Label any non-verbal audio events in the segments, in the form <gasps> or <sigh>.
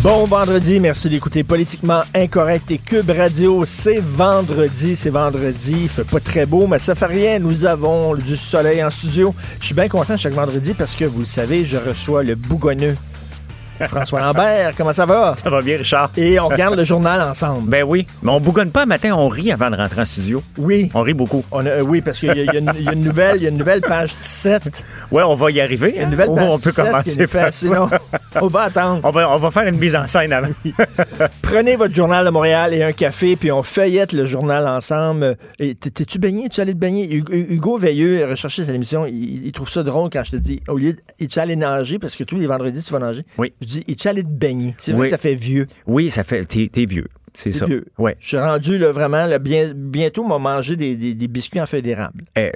Bon vendredi, merci d'écouter Politiquement Incorrect et Cube Radio. C'est vendredi, c'est vendredi. Il fait pas très beau, mais ça fait rien. Nous avons du soleil en studio. Je suis bien content chaque vendredi parce que vous le savez, je reçois le bougonneux François Lambert. Comment ça va? Ça va bien, Richard. Et on regarde le journal ensemble. Ben oui, mais on bougonne pas matin, on rit avant de rentrer en studio. Oui. On rit beaucoup. On a- euh, oui, parce qu'il y, a- y une- il y a une nouvelle, il y a une nouvelle page 17. Ouais, on va y arriver. Il y a une hein? nouvelle Ou page on peut 17 qui commencer par Sinon, on va attendre. On va, on va faire une mise en scène avant. Prenez votre journal de Montréal et un café, puis on feuillette le journal ensemble. T'es-tu baigné? Tu allé te baigner? Hugo, Veilleux, recherché cette émission, il, il trouve ça drôle quand je te dis, au lieu de, allé nager? Parce que tous les vendredis, tu vas nager. Oui. Je dis, es-tu allé te baigner? C'est vrai Oui. que ça fait vieux. Oui, ça fait. T'es t'es vieux. C'est ça. vieux. Ouais. Je suis rendu, là, vraiment, là, bien, bientôt, m'a mangé des, des- des biscuits en feuille d'érable. Eh,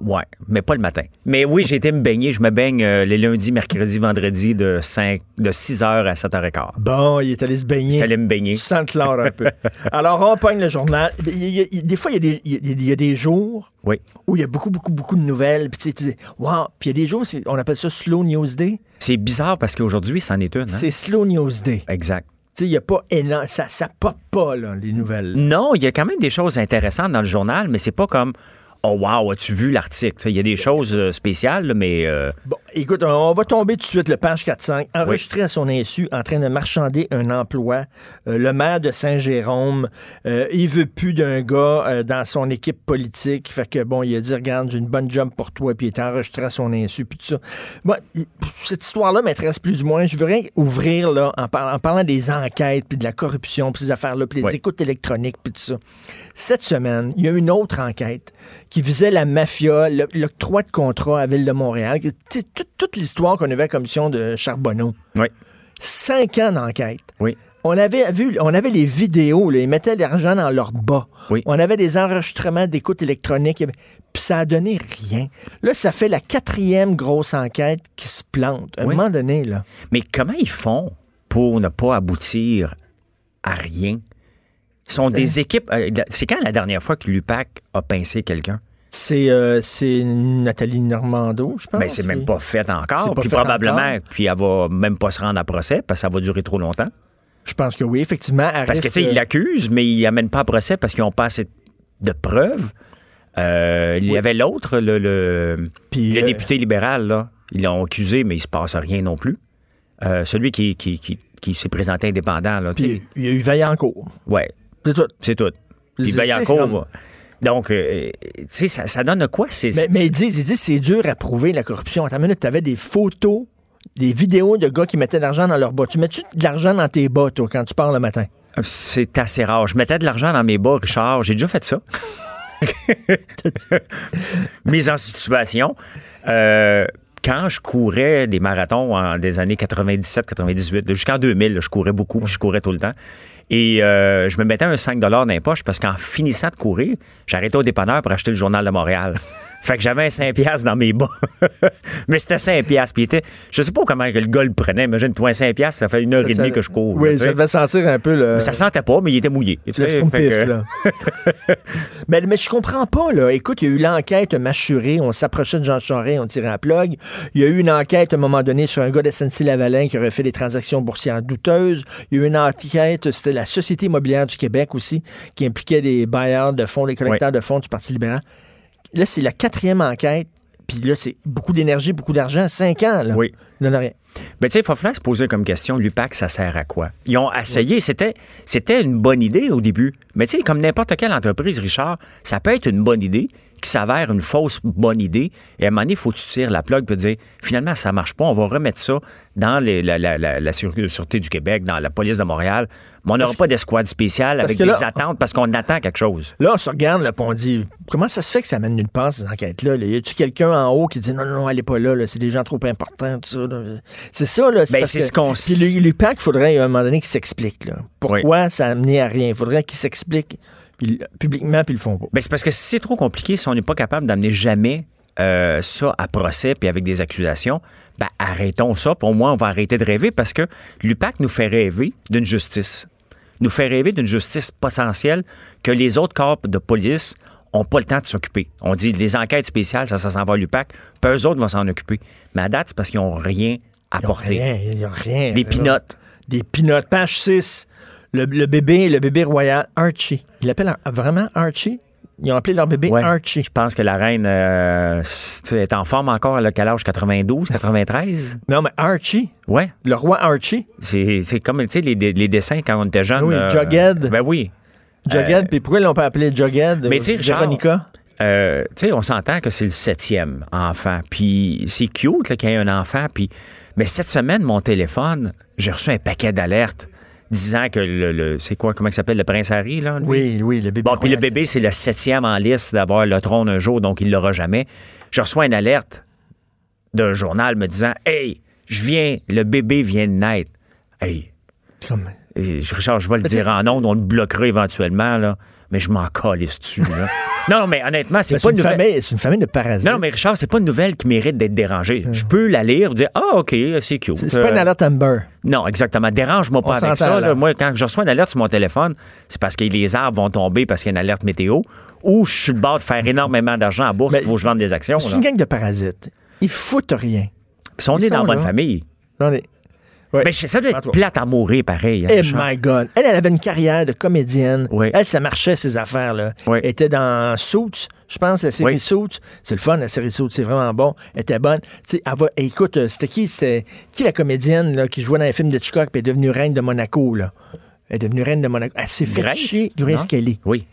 ouais, mais pas le matin. Mais oui, j'ai été me baigner. Je me baigne euh, les lundis, mercredis, vendredis de 5, de 6h à 7h15. Bon, il est allé se baigner. J'étais allé me baigner. Tu sens le chlore un peu. <laughs> Alors, on pogne le journal. Il il des fois, il y, a des, il y a- il des jours Oui. où il y a beaucoup, beaucoup, beaucoup de nouvelles. Puis tu sais, wow. Puis il y a des jours, on appelle ça Slow News Day. C'est bizarre parce qu'aujourd'hui, c'en est une. hein? C'est Slow News Day. Exact. Il n'y a pas énorme. Ça, ça pop pas, là, les nouvelles. Non, il y a quand même des choses intéressantes dans le journal, mais c'est pas comme Oh wow, as-tu vu l'article? Il y a des choses euh, spéciales, mais euh, Bon, écoute, on va tomber tout de suite, le page 4-5. Enregistré à son insu, en train de marchander un emploi. Euh, le maire de Saint-Jérôme, euh, il veut plus d'un gars euh, dans son équipe politique. Fait que, bon, il a dit, regarde, j'ai une bonne job pour toi, puis il est enregistré à son insu, puis tout ça. Moi, cette histoire-là m'intéresse plus ou moins. Je voudrais ouvrir, là, en, par- en parlant des enquêtes, puis de la corruption, puis ces affaires-là, puis les Oui. écoutes électroniques, puis tout ça. Cette semaine, il y a une autre enquête qui visait la mafia, l'octroi de contrat à Ville de Montréal. Toute, toute l'histoire qu'on avait à la commission de Charbonneau. oui, Cinq ans d'enquête. oui. On avait vu, on avait les vidéos, là, ils mettaient l'argent dans leur bas. Oui. On avait des enregistrements d'écoute électronique, puis ça a donné rien. Là, ça fait la quatrième grosse enquête qui se plante. À un Oui. moment donné, là. Mais comment ils font pour ne pas aboutir à rien? Sont des équipes. euh, C'est quand la dernière fois que l'UPAC a pincé quelqu'un? C'est euh, c'est Nathalie Normando, je pense. Mais c'est même pas fait encore. pas Puis fait probablement, encore. puis elle va même pas se rendre à procès parce que ça va durer trop longtemps. Je pense que oui, effectivement. elle Parce que, tu sais, ils euh, l'accusent, mais ils n'amènent pas à procès parce qu'ils n'ont pas assez de preuves. Euh, Il y avait l'autre, le, le, Puis, le euh, député libéral, là. Ils l'ont accusé, mais il se passe rien non plus. Celui qui, qui, qui, qui s'est présenté indépendant, là. Puis il y a eu Vaillancourt. Ouais, C'est tout. c'est tout. Puis Vaillancourt, moi. Donc, euh, tu sais, ça, ça donne quoi? C'est, Mais, mais ils disent, ils disent c'est dur à prouver la corruption. Attends une minute, t'avais des photos, des vidéos de gars qui mettaient de l'argent dans leurs bas. Tu mets-tu de l'argent dans tes bas, toi, quand tu pars le matin? c'est assez rare. Je mettais de l'argent dans mes bas, Richard. J'ai déjà fait ça. <laughs> Mise en situation. Euh, quand je courais des marathons en des années 97-98, jusqu'en 2000, là, je courais beaucoup, puis je courais tout le temps. Et euh, je me mettais un 5 dans les poches parce qu'en finissant de courir, j'arrêtais au dépanneur pour acheter le journal de Montréal. <laughs> fait que j'avais un 5 piastres dans mes bas. <laughs> Mais c'était 5 piastres. Puis il était, je sais pas comment que le gars le prenait. Imagine-toi, un 5 piastres, ça fait une heure et demie que je cours. là, Oui, tu ça devait sentir un peu le. Mais ça sentait pas, mais il était mouillé. Le fait que- là. <laughs> mais, mais je comprends pas, là. Écoute, il y a eu l'enquête mâchurée, on s'approchait de Jean Charest, on tirait à plug. Il y a eu une enquête à un moment donné sur un gars de SNC-Lavalin qui aurait fait des transactions boursières douteuses. Il y a eu une enquête, c'était la Société immobilière du Québec aussi, qui impliquait des bailleurs de fonds, des collecteurs de fonds du Parti libéral. Là, c'est la quatrième enquête. Puis là, c'est beaucoup d'énergie, beaucoup d'argent. Cinq ans, là. Oui. Il n'en a rien. Ben, tu sais, il faut falloir se poser comme question, l'UPAC, ça sert à quoi? Ils ont essayé, c'était, c'était une bonne idée au début. Mais tu sais, comme n'importe quelle entreprise, Richard, ça peut être une bonne idée qui s'avère une fausse bonne idée. Et à un moment donné, il faut que tu tires la plug et dire finalement, ça marche pas. On va remettre ça dans les- la, la- la- la Sûre- Sûreté du Québec, dans la police de Montréal. Mais on n'aura pas d'escouade spéciale avec des là- attentes parce qu'on attend quelque chose. Là, on se regarde, là, on dit comment ça se fait que ça mène nulle part, ces enquêtes-là? Là? Y a-tu quelqu'un en haut qui dit non, non, non, elle est pas là, là, c'est des gens trop importants, tout ça. C'est ça, là. Ben, c'est que- ce qu'on Puis l'UPAC, il faudrait à un moment donné qu'il s'explique. là. Pourquoi ça a amené à rien? Il faudrait qu'il s'explique puis- publiquement, puis ils le font pas. Ben, c'est parce que si c'est trop compliqué, si on n'est pas capable d'amener jamais euh, ça à procès puis avec des accusations, ben arrêtons ça, au moins on va arrêter de rêver parce que l'UPAC nous fait rêver d'une justice. Nous fait rêver d'une justice potentielle que les autres corps de police ont pas le temps de s'occuper. On dit les enquêtes spéciales, ça, ça s'en va à l'UPAC, puis eux autres vont s'en occuper. Mais à date, c'est parce qu'ils n'ont rien Ils ont apporté. rien, ils ont rien. Des pinottes. Des pinottes. Page 6. Le, le bébé, le bébé royal, Archie. Ils l'appellent vraiment Archie? Ils ont appelé leur bébé Ouais. Archie. Je pense que la reine euh, est en forme encore. Elle a quel âge? 92, 93? Non, mais Archie, Ouais. le roi Archie, C'est c'est comme, tu sais, les, les dessins quand on était jeune. Oui, euh, Jughead. Ben oui. Jughead, puis pourquoi ils l'ont pas appelé Jughead? Mais tu Véronica? Euh, tu sais, on s'entend que c'est le septième enfant. Puis c'est cute qu'il y ait un enfant. Puis, mais cette semaine, mon téléphone, j'ai reçu un paquet d'alertes disant que le, le- c'est quoi, comment il s'appelle, le prince Harry, là? lui? Oui, oui, le bébé Bon, puis le bébé, c'est le septième en liste d'avoir le trône un jour, donc il l'aura jamais. Je reçois une alerte d'un journal me disant Hey, je viens, le bébé vient de naître. Hey, Comme- et Richard, je vais le dire en ondes, on le bloquera éventuellement, là, mais je m'en calisse dessus. Là? <laughs> non, mais honnêtement, c'est pas une une, nouvelle. famille, c'est une famille de parasites. Non, mais Richard, c'est pas une nouvelle qui mérite d'être dérangée. Je peux la lire, dire Ah, OK, c'est cute. c'est pas une Euh, alerte Amber. non, exactement. Dérange-moi pas avec ça. là. Moi, quand je reçois une alerte sur mon téléphone, c'est parce que les arbres vont tomber parce qu'il y a une alerte météo ou je suis le bord de faire énormément d'argent en bourse, il faut que je vende des actions. C'est une gang de parasites. Ils foutent rien. Puis on ils est dans la bonne famille. On est- Ouais. Ben, ça doit être plate à mourir, pareil. hein, Eh my God. Elle, elle avait une carrière de comédienne. Oui. Elle, ça marchait, ses affaires. Là. Oui. Elle était dans Suits, je pense, la série Oui. Suits. C'est le fun, la série Suits. C'est vraiment bon. Elle était bonne. Elle va- écoute, euh, c'était qui? C'était qui la comédienne là, qui jouait dans les films d'Hitchcock et est devenue reine de Monaco? Là? Elle est devenue reine de Monaco. Elle s'est fait chier. Grace? Kelly. Oui.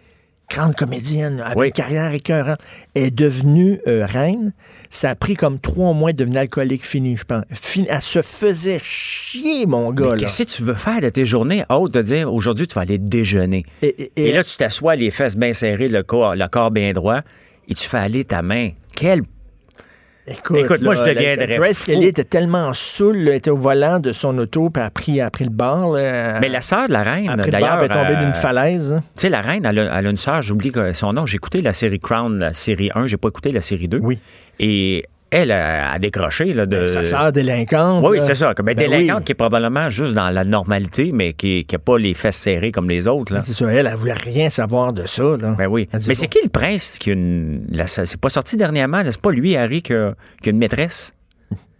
Grande comédienne, avec Oui. une carrière écœurante. Est devenue euh, reine. Ça a pris comme trois mois de devenir alcoolique fini, je pense. Elle se faisait chier, mon gars. Qu'est-ce que tu veux faire de tes journées? Autre de dire aujourd'hui tu vas aller déjeuner? Et, et- Et, là, tu t'assois, les fesses bien serrées, le corps, le corps bien droit, et tu fais aller ta main. Quel Écoute, Écoute, moi, là, je deviendrais Grace. Kelly était tellement là, elle était au volant de son auto, puis a pris, a pris le. Là, Mais la sœur de la reine, d'ailleurs. elle est tombée euh, d'une falaise. hein. Tu sais, la reine, elle a, elle a une sœur, j'oublie son nom. J'ai écouté la série Crown, la série 1, j'ai pas écouté la série 2. Oui. Et elle a, a décroché. Là, de... Ben, Sa sœur délinquante. Oui, c'est ça. Comme ben, Ben délinquante oui. qui est probablement juste dans la normalité, mais qui n'a pas les fesses serrées comme les autres. Là. C'est ça, elle, elle voulait rien savoir de ça. Là. Ben oui. Mais c'est qui le prince qui a une. la- C'est pas sorti dernièrement, c'est pas lui, Harry, qui a, qui a une maîtresse?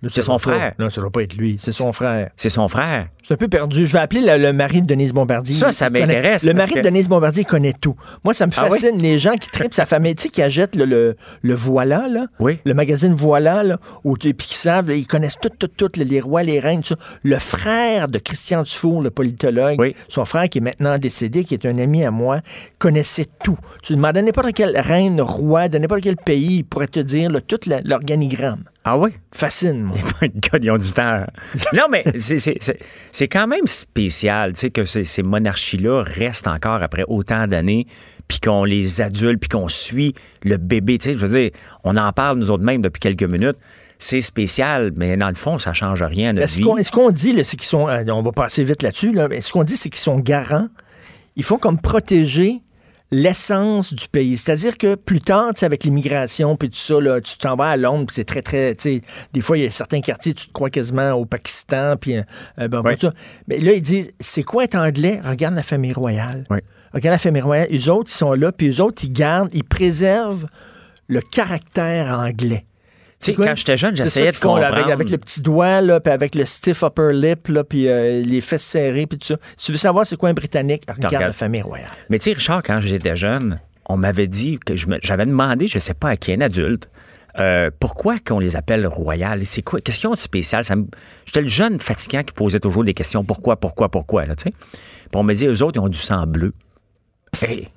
C'est son pas- frère. Non, ça doit pas être lui. C'est son frère. C'est son frère. C'est un peu perdu. Je vais appeler le, le mari de Denise Bombardier. Ça, ça m'intéresse, Le mari que- de Denise Bombardier connaît tout. Moi, ça me Ah oui? fascine. Les gens qui tripent sa famille, tu sais, qui achètent le, le, le Voilà, là? Oui. Le magazine Voilà, là. Où, puis qui savent, là, ils connaissent tout, tout, tout, les rois, les reines, tout ça. Le frère de Christian Dufour, le politologue, Oui. son frère qui est maintenant décédé, qui est un ami à moi, connaissait tout. Tu demandes à n'importe quelle reine, roi, de n'importe quel pays, il pourrait te dire là, tout l'organigramme. Ah oui? Fascine, moi. Ils ont du temps. <laughs> Non, mais c'est- quand même spécial, tu sais, que ces, ces monarchies-là restent encore après autant d'années, puis qu'on les adulte, puis qu'on suit le bébé. Tu sais, je veux dire, on en parle nous autres mêmes depuis quelques minutes. C'est spécial, mais dans le fond, ça change rien à notre Est-ce vie. qu'on, ce qu'on dit, c'est qu'ils sont. euh, on va passer vite là-dessus, là, mais ce qu'on dit, c'est qu'ils sont garants? Ils font comme protéger l'essence du pays. C'est-à-dire que plus tard, tu sais, avec l'immigration, puis tout ça, là, tu t'en vas à Londres, puis c'est très, très. tu sais, Des fois, il y a certains quartiers, tu te crois quasiment au Pakistan, puis. euh, euh, Oui. tout ça. Mais là, ils disent c'est quoi être anglais? Regarde la famille royale. Oui. Regarde la famille royale. Eux autres, ils sont là, puis eux autres, ils gardent, ils préservent le caractère anglais. Tu sais, quand j'étais jeune, j'essayais de comprendre. avec, avec le petit doigt, là, puis avec le stiff upper lip, là, puis euh, les fesses serrées, puis tout ça. Si tu veux savoir c'est quoi un Britannique, regarde regarde. la famille royale. Mais tu sais, Richard, quand j'étais jeune, on m'avait dit que j'avais demandé, je sais pas à qui, un adulte, euh, pourquoi qu'on les appelle royales? C'est quoi? Qu'est-ce qu'ils ont de spécial? Ça me- J'étais le jeune fatigant qui posait toujours des questions. Pourquoi, pourquoi, pourquoi? Là, tu sais? Puis on me dit, eux autres, ils ont du sang bleu. Hey!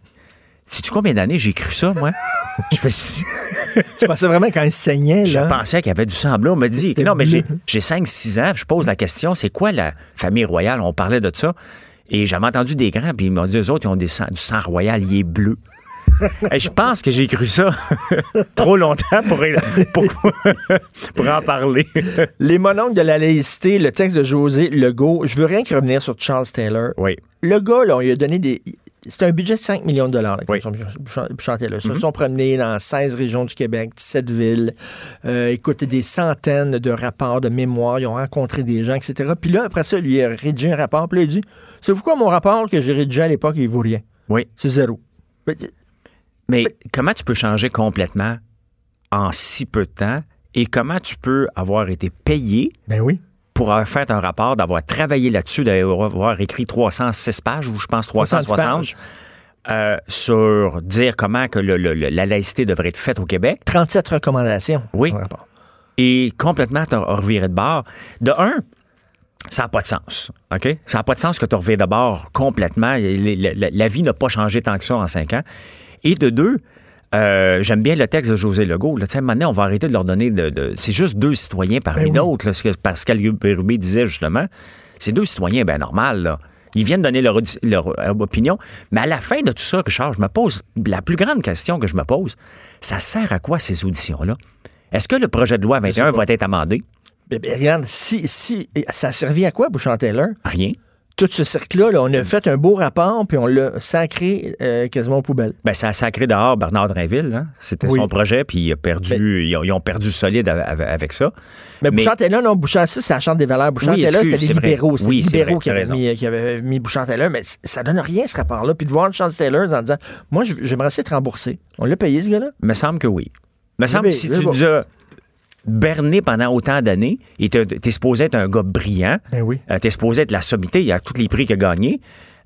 Sais-tu combien d'années j'ai cru ça, moi? <laughs> je me Tu pensais vraiment quand il saignait, je là? pensais qu'il y avait du sang bleu. On m'a dit, non, mais j'ai, bleu. j'ai 5-6 ans, je pose la question, c'est quoi la famille royale? On parlait de ça. Et j'avais entendu des grands, puis ils m'ont dit, eux autres, ils ont des sang- du sang royal, il est bleu. <laughs> Et je pense que j'ai cru ça <laughs> trop longtemps pour, pour, pour en parler. Les mononcles de la laïcité, le texte de José Legault, je veux rien que revenir sur Charles Taylor. Oui. Le gars, là, on lui a donné des. C'est un budget de 5 millions de dollars, la commission. Ils se sont promenés dans 16 régions du Québec, 17 villes. Euh, écoute, des centaines de rapports, de mémoires. Ils ont rencontré des gens, etc. Puis là, après ça, lui, il a rédigé un rapport. Puis là, il dit C'est quoi mon rapport que j'ai rédigé à l'époque, il vaut rien. Oui. C'est zéro. Mais, Mais comment tu peux changer complètement en si peu de temps et comment tu peux avoir été payé Ben oui. Pour avoir fait un rapport, d'avoir travaillé là-dessus, d'avoir écrit 306 pages ou je pense 360 pages. euh, sur dire comment que le- le- le- la laïcité devrait être faite au Québec 37 recommandations. Oui. rapport. et complètement t'as reviré de bord. De un, ça n'a pas de sens. OK? Ça n'a pas de sens que tu reviens de bord complètement. La- la vie n'a pas changé tant que ça en cinq ans. Et de deux, euh, j'aime bien le texte de José Legault. Là. Sais, Maintenant, on va arrêter de leur donner de. de- c'est juste deux citoyens parmi Ben oui. d'autres. là, ce que Pascal Bérubé disait justement. C'est deux citoyens, ben normal. Là. Ils viennent donner leur, leur, euh, opinion. Mais à la fin de tout ça, Richard, je me pose la plus grande question que je me pose, ça sert à quoi ces auditions-là? Est-ce que le projet de loi 21 va être amendé? Ben, ben, regarde, si, si, ça a servi à quoi, Bouchard-Taylor? Rien. Tout ce cercle-là, là, on a fait un beau rapport, puis on l'a sacré euh, quasiment aux poubelles. Ben, ça a sacré dehors Bernard Drinville. Hein? C'était Oui. son projet, puis il a perdu, ils, ont, ils ont perdu solide av- av- avec ça. Mais, Mais- Bouchard-Taylor, non, Bouchard, ça, c'est la Charte des valeurs. Bouchard-Taylor, excuse, c'était vrai. libéraux. C'était Oui, les c'est libéraux vrai, qui avaient, mis, qui avaient mis Bouchard-Taylor, mais ça donne rien, ce rapport-là. Puis de voir Charles Taylor en disant, moi, j'aimerais ça être remboursé. On l'a payé, ce gars-là? Il me semble que oui. Il me semble que si tu bon. as berné pendant autant d'années et t'es es supposé être un gars brillant, Ben oui. euh, t'es supposé être la sommité, il y a tous les prix qu'il a gagnés,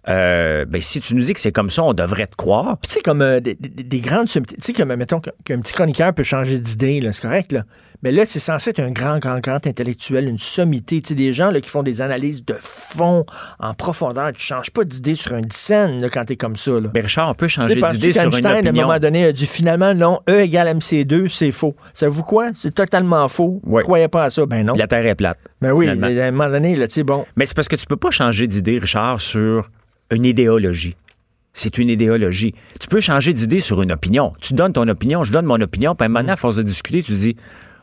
euh, ben, si tu nous dis que c'est comme ça, on devrait te croire. Tu sais, comme euh, des, des- des grandes sommités, tu sais, comme, mettons, qu'un qu'un petit chroniqueur peut changer d'idée, là, c'est correct, là. Mais là, c'est censé être un grand, grand, grand intellectuel, une sommité. Tu sais, des gens là, qui font des analyses de fond, en profondeur. Tu changes pas d'idée sur une scène là, quand t'es comme ça, là. Mais Richard, on peut changer d'idée sur une qu'Einstein, à un opinion? moment donné, a dit finalement, non, E égale MC2, c'est faux. Savez-vous quoi? C'est totalement faux. Vous croyez pas à ça? Ben non. La Terre est plate. Ben oui, finalement. à un moment donné, là, tu sais, bon. Mais c'est parce que tu peux pas changer d'idée, Richard, sur une idéologie. C'est une idéologie. Tu peux changer d'idée sur une opinion. Tu donnes ton opinion, je donne mon opinion, puis maintenant, à force de discuter, tu dis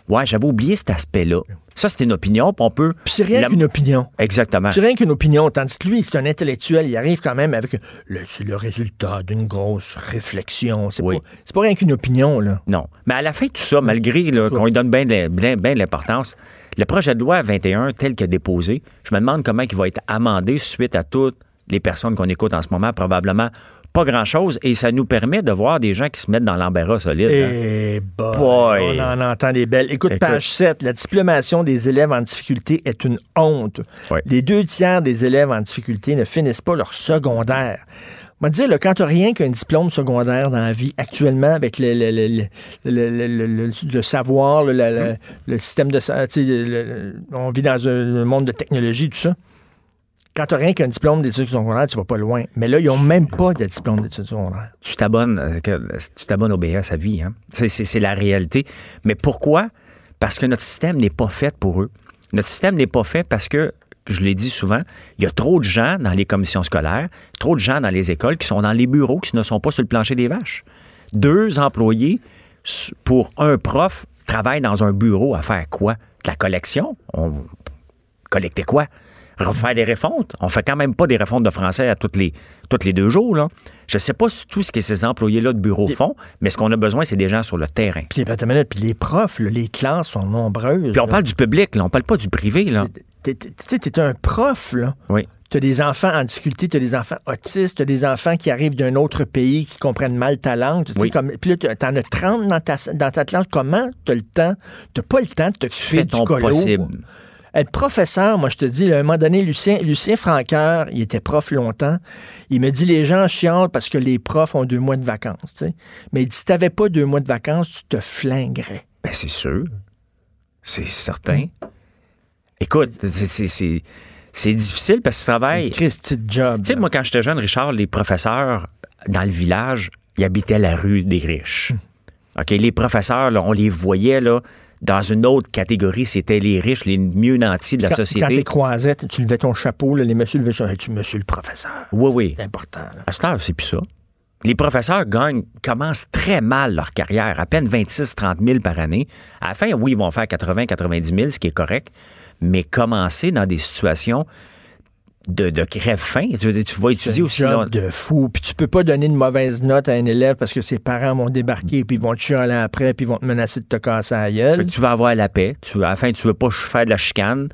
Ouais, j'avais oublié cet aspect-là. Ça, c'est une opinion, puis on peut. Puis c'est rien la- qu'une opinion. Exactement. C'est rien qu'une opinion, tandis que lui, c'est un intellectuel. Il arrive quand même avec le, c'est le résultat d'une grosse réflexion. C'est Oui. pas, c'est pas rien qu'une opinion, là. Non. Mais à la fin de tout ça, malgré qu'on lui donne bien de, bien- bien de l'importance, le projet de loi 21, tel qu'il est déposé, je me demande comment il va être amendé suite à toutes les personnes qu'on écoute en ce moment. Probablement pas grand-chose. Et ça nous permet de voir des gens qui se mettent dans l'embarras solide. hein. Eh boy, Boy. on en entend des belles. Écoute, Écoute. page 7, la diplomation des élèves en difficulté est une honte. Les deux tiers des élèves en difficulté ne finissent pas leur secondaire. On va dire, là, quand tu rien qu'un diplôme secondaire dans la vie, actuellement, avec le, le, le, le- le- le- le- le- le savoir, le, le- le- le système de... on vit dans un monde de technologie, tout ça. Quand tu rien qu'un diplôme d'études secondaires, tu vas pas loin. Mais là, ils n'ont même pas de diplôme d'études secondaires. tu t'abonnes euh, tu t'abonnes au BS à vie. Hein? C'est, la réalité. Mais pourquoi? Parce que notre système n'est pas fait pour eux. Notre système n'est pas fait parce que, je l'ai dit souvent, il y a trop de gens dans les commissions scolaires, trop de gens dans les écoles qui sont dans les bureaux, qui ne sont pas sur le plancher des vaches. Deux employés pour un prof travaillent dans un bureau à faire quoi? De la collection? On collecter quoi? Refaire des refontes. On fait quand même pas des refontes de français à toutes les, toutes les deux jours. Là. Je sais pas tout ce que ces employés-là de bureau font, mais ce qu'on a besoin, c'est des gens sur le terrain. Puis, minute, puis les profs, là, les classes sont nombreuses. Puis on là. parle du public, là, on parle pas du privé. Là. Tu t'es un prof, là. Oui. Tu as des enfants en difficulté, tu as des enfants autistes, tu as des enfants qui arrivent d'un autre pays qui comprennent mal ta langue. Oui. comme, puis là, tu en as 30 dans ta, dans ta classe. Comment tu as le temps? Tu pas le temps de t'occuper fais du ton colo. possible. Être professeur, moi, je te dis, là, à un moment donné, Lucien, Lucien il était prof longtemps. Il me dit, les gens chialent parce que les profs ont deux mois de vacances. tu sais. Mais il dit, si tu n'avais pas deux mois de vacances, tu te flinguerais. Ben, c'est sûr. C'est certain. Écoute, c'est- c'est- difficile parce que tu travailles. Christy job. Tu sais, moi, quand j'étais jeune, Richard, les professeurs dans le village ils habitaient la rue des riches. OK, les professeurs, là, on les voyait là, dans une autre catégorie, c'était les riches, les mieux nantis de la Quand, quand société. t'es croisais, tu levais ton chapeau, là, les messieurs levaient. Hey, tu monsieur le professeur. Oui, oui. C'est important. là. À cette heure, c'est plus ça. Les professeurs gagnent, commencent très mal leur carrière, à peine 26-30 000 par année. À la fin, oui, ils vont faire 80-90 000, ce qui est correct, mais commencer dans des situations de, de crève-faim. Tu, veux dire, tu vas étudier aussi. job de fou. Puis tu peux pas donner une mauvaise note à un élève parce que ses parents vont débarquer puis ils vont te chialer après puis ils vont te menacer de te casser la gueule. Fait que tu vas avoir la paix. Tu, à la fin, tu veux pas faire de la chicane.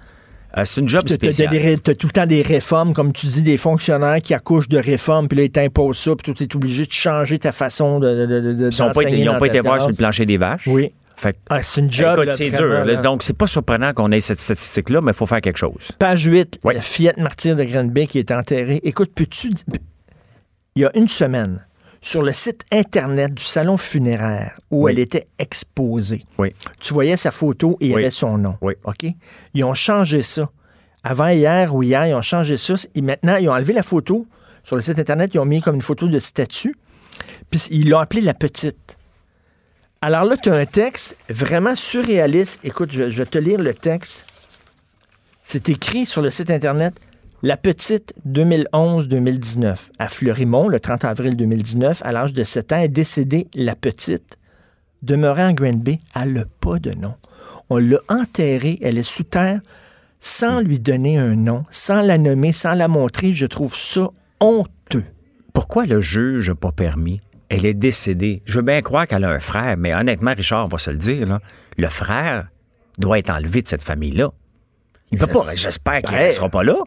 Euh, c'est une job Tu spéciale. as, tout le temps des réformes, comme tu dis, des fonctionnaires qui accouchent de réformes, puis là, ils t'imposent ça, puis tu es obligé de changer ta façon de. de, Ils n'ont pas, été- ils ont pas été voir sur le plancher des vaches. Oui. Fait Ah, c'est une job. c'est dur. là. Donc, c'est pas surprenant qu'on ait cette statistique-là, mais il faut faire quelque chose. Page 8, Oui. la fillette martyre de Granby qui est enterrée. Écoute, peux-tu. Il y a une semaine, sur le site Internet du salon funéraire où Oui. elle était exposée, Oui. tu voyais sa photo et il y avait son nom. Oui. OK? Ils ont changé ça. Avant hier ou hier, ils ont changé ça. Et maintenant, ils ont enlevé la photo. Sur le site Internet, ils ont mis comme une photo de statue. Puis ils l'ont appelée la petite. Alors là, tu as un texte vraiment surréaliste. Écoute, je, vais te lire le texte. C'est écrit sur le site Internet La petite 2011-2019. À Fleurimont, le 30 avril 2019, à l'âge de 7 ans, est décédée la petite. Demeurant à Granby, elle n'a pas de nom. On l'a enterrée, elle est sous terre, sans lui donner un nom, sans la nommer, sans la montrer. Je trouve ça honteux. Pourquoi le juge n'a pas permis? Elle est décédée. Je veux bien croire qu'elle a un frère, mais honnêtement, Richard, on va se le dire, là, le frère doit être enlevé de cette famille-là. Il peut pas. J'espère qu'il ne J'espère. sera pas là.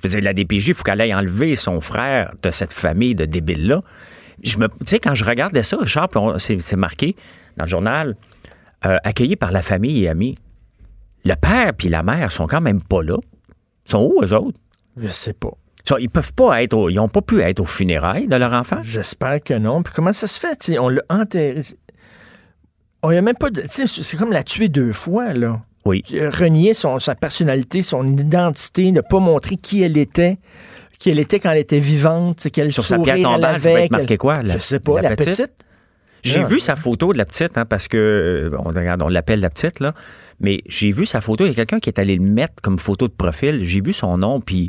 Je veux dire, la DPJ, il faut qu'elle aille enlever son frère de cette famille de débiles-là. Je me, tu sais, quand je regardais ça, Richard, c'est marqué dans le journal, euh, accueilli par la famille et amis. Le père puis la mère sont quand même pas là. Ils sont où, eux autres? Je sais pas. Ils peuvent pas être, au- ils ont pas pu être aux funérailles de leur enfant. J'espère que non. Puis comment ça se fait? on l'a enterré. On y a même pas de. C'est comme la tuer deux fois, là. Oui. Renier son, sa personnalité, son identité, ne pas montrer qui elle était, qui elle était quand elle était vivante, quel Sur sa pierre tombale, ça avait, être marqué quoi? La- Je sais pas, la la, petite? petite. J'ai Ah, vu sa photo de la petite, hein, parce que euh, on, regarde, on l'appelle la petite, là. Mais j'ai vu sa photo. Il y a quelqu'un qui est allé le mettre comme photo de profil. J'ai vu son nom, puis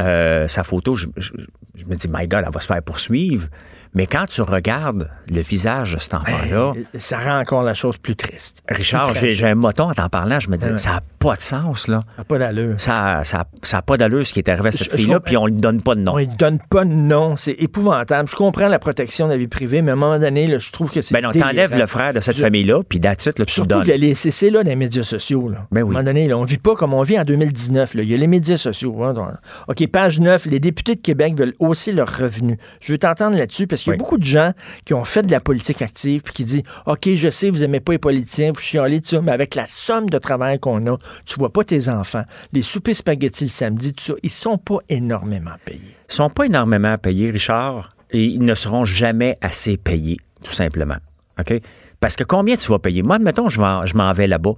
euh, sa photo. Je, je- je me dis, my God, elle va se faire poursuivre. Mais quand tu regardes le visage de cet enfant-là, Ben, ça rend encore la chose plus triste. Richard, j'ai un moton en t'en parlant. Je me dis, ça n'a pas de sens, là. Ça n'a pas d'allure. Ça n'a ça, pas d'allure ce qui est arrivé à cette fille-là, puis on ne lui donne pas de nom. On ne donne pas de nom. C'est épouvantable. Je comprends la protection de la vie privée, mais à un moment donné, là, je trouve que c'est. Ben non, t'enlèves le frère de cette Je- famille-là, puis d'attitude, là, tu le Surtout donnes. que les CC là, dans les médias sociaux. Là. Ben oui. À un moment donné, là, on vit pas comme on vit en 2019. Là. Il y a les médias sociaux. hein, donc- OK, page 9. Les députés de Québec veulent hausser leurs revenus. Je veux t'entendre là-dessus parce qu'il y a Oui. beaucoup de gens qui ont fait de la politique active puis qui disent OK, je sais, vous aimez pas les politiciens, vous chialez ça, mais avec la somme de travail qu'on a, tu vois pas tes enfants. Les soupers spaghettis le samedi, tout ça, ils sont pas énormément payés. Ils sont pas énormément payés, Richard, et ils ne seront jamais assez payés, tout simplement. OK? Parce que combien tu vas payer? Moi, admettons, je m'en vais là-bas.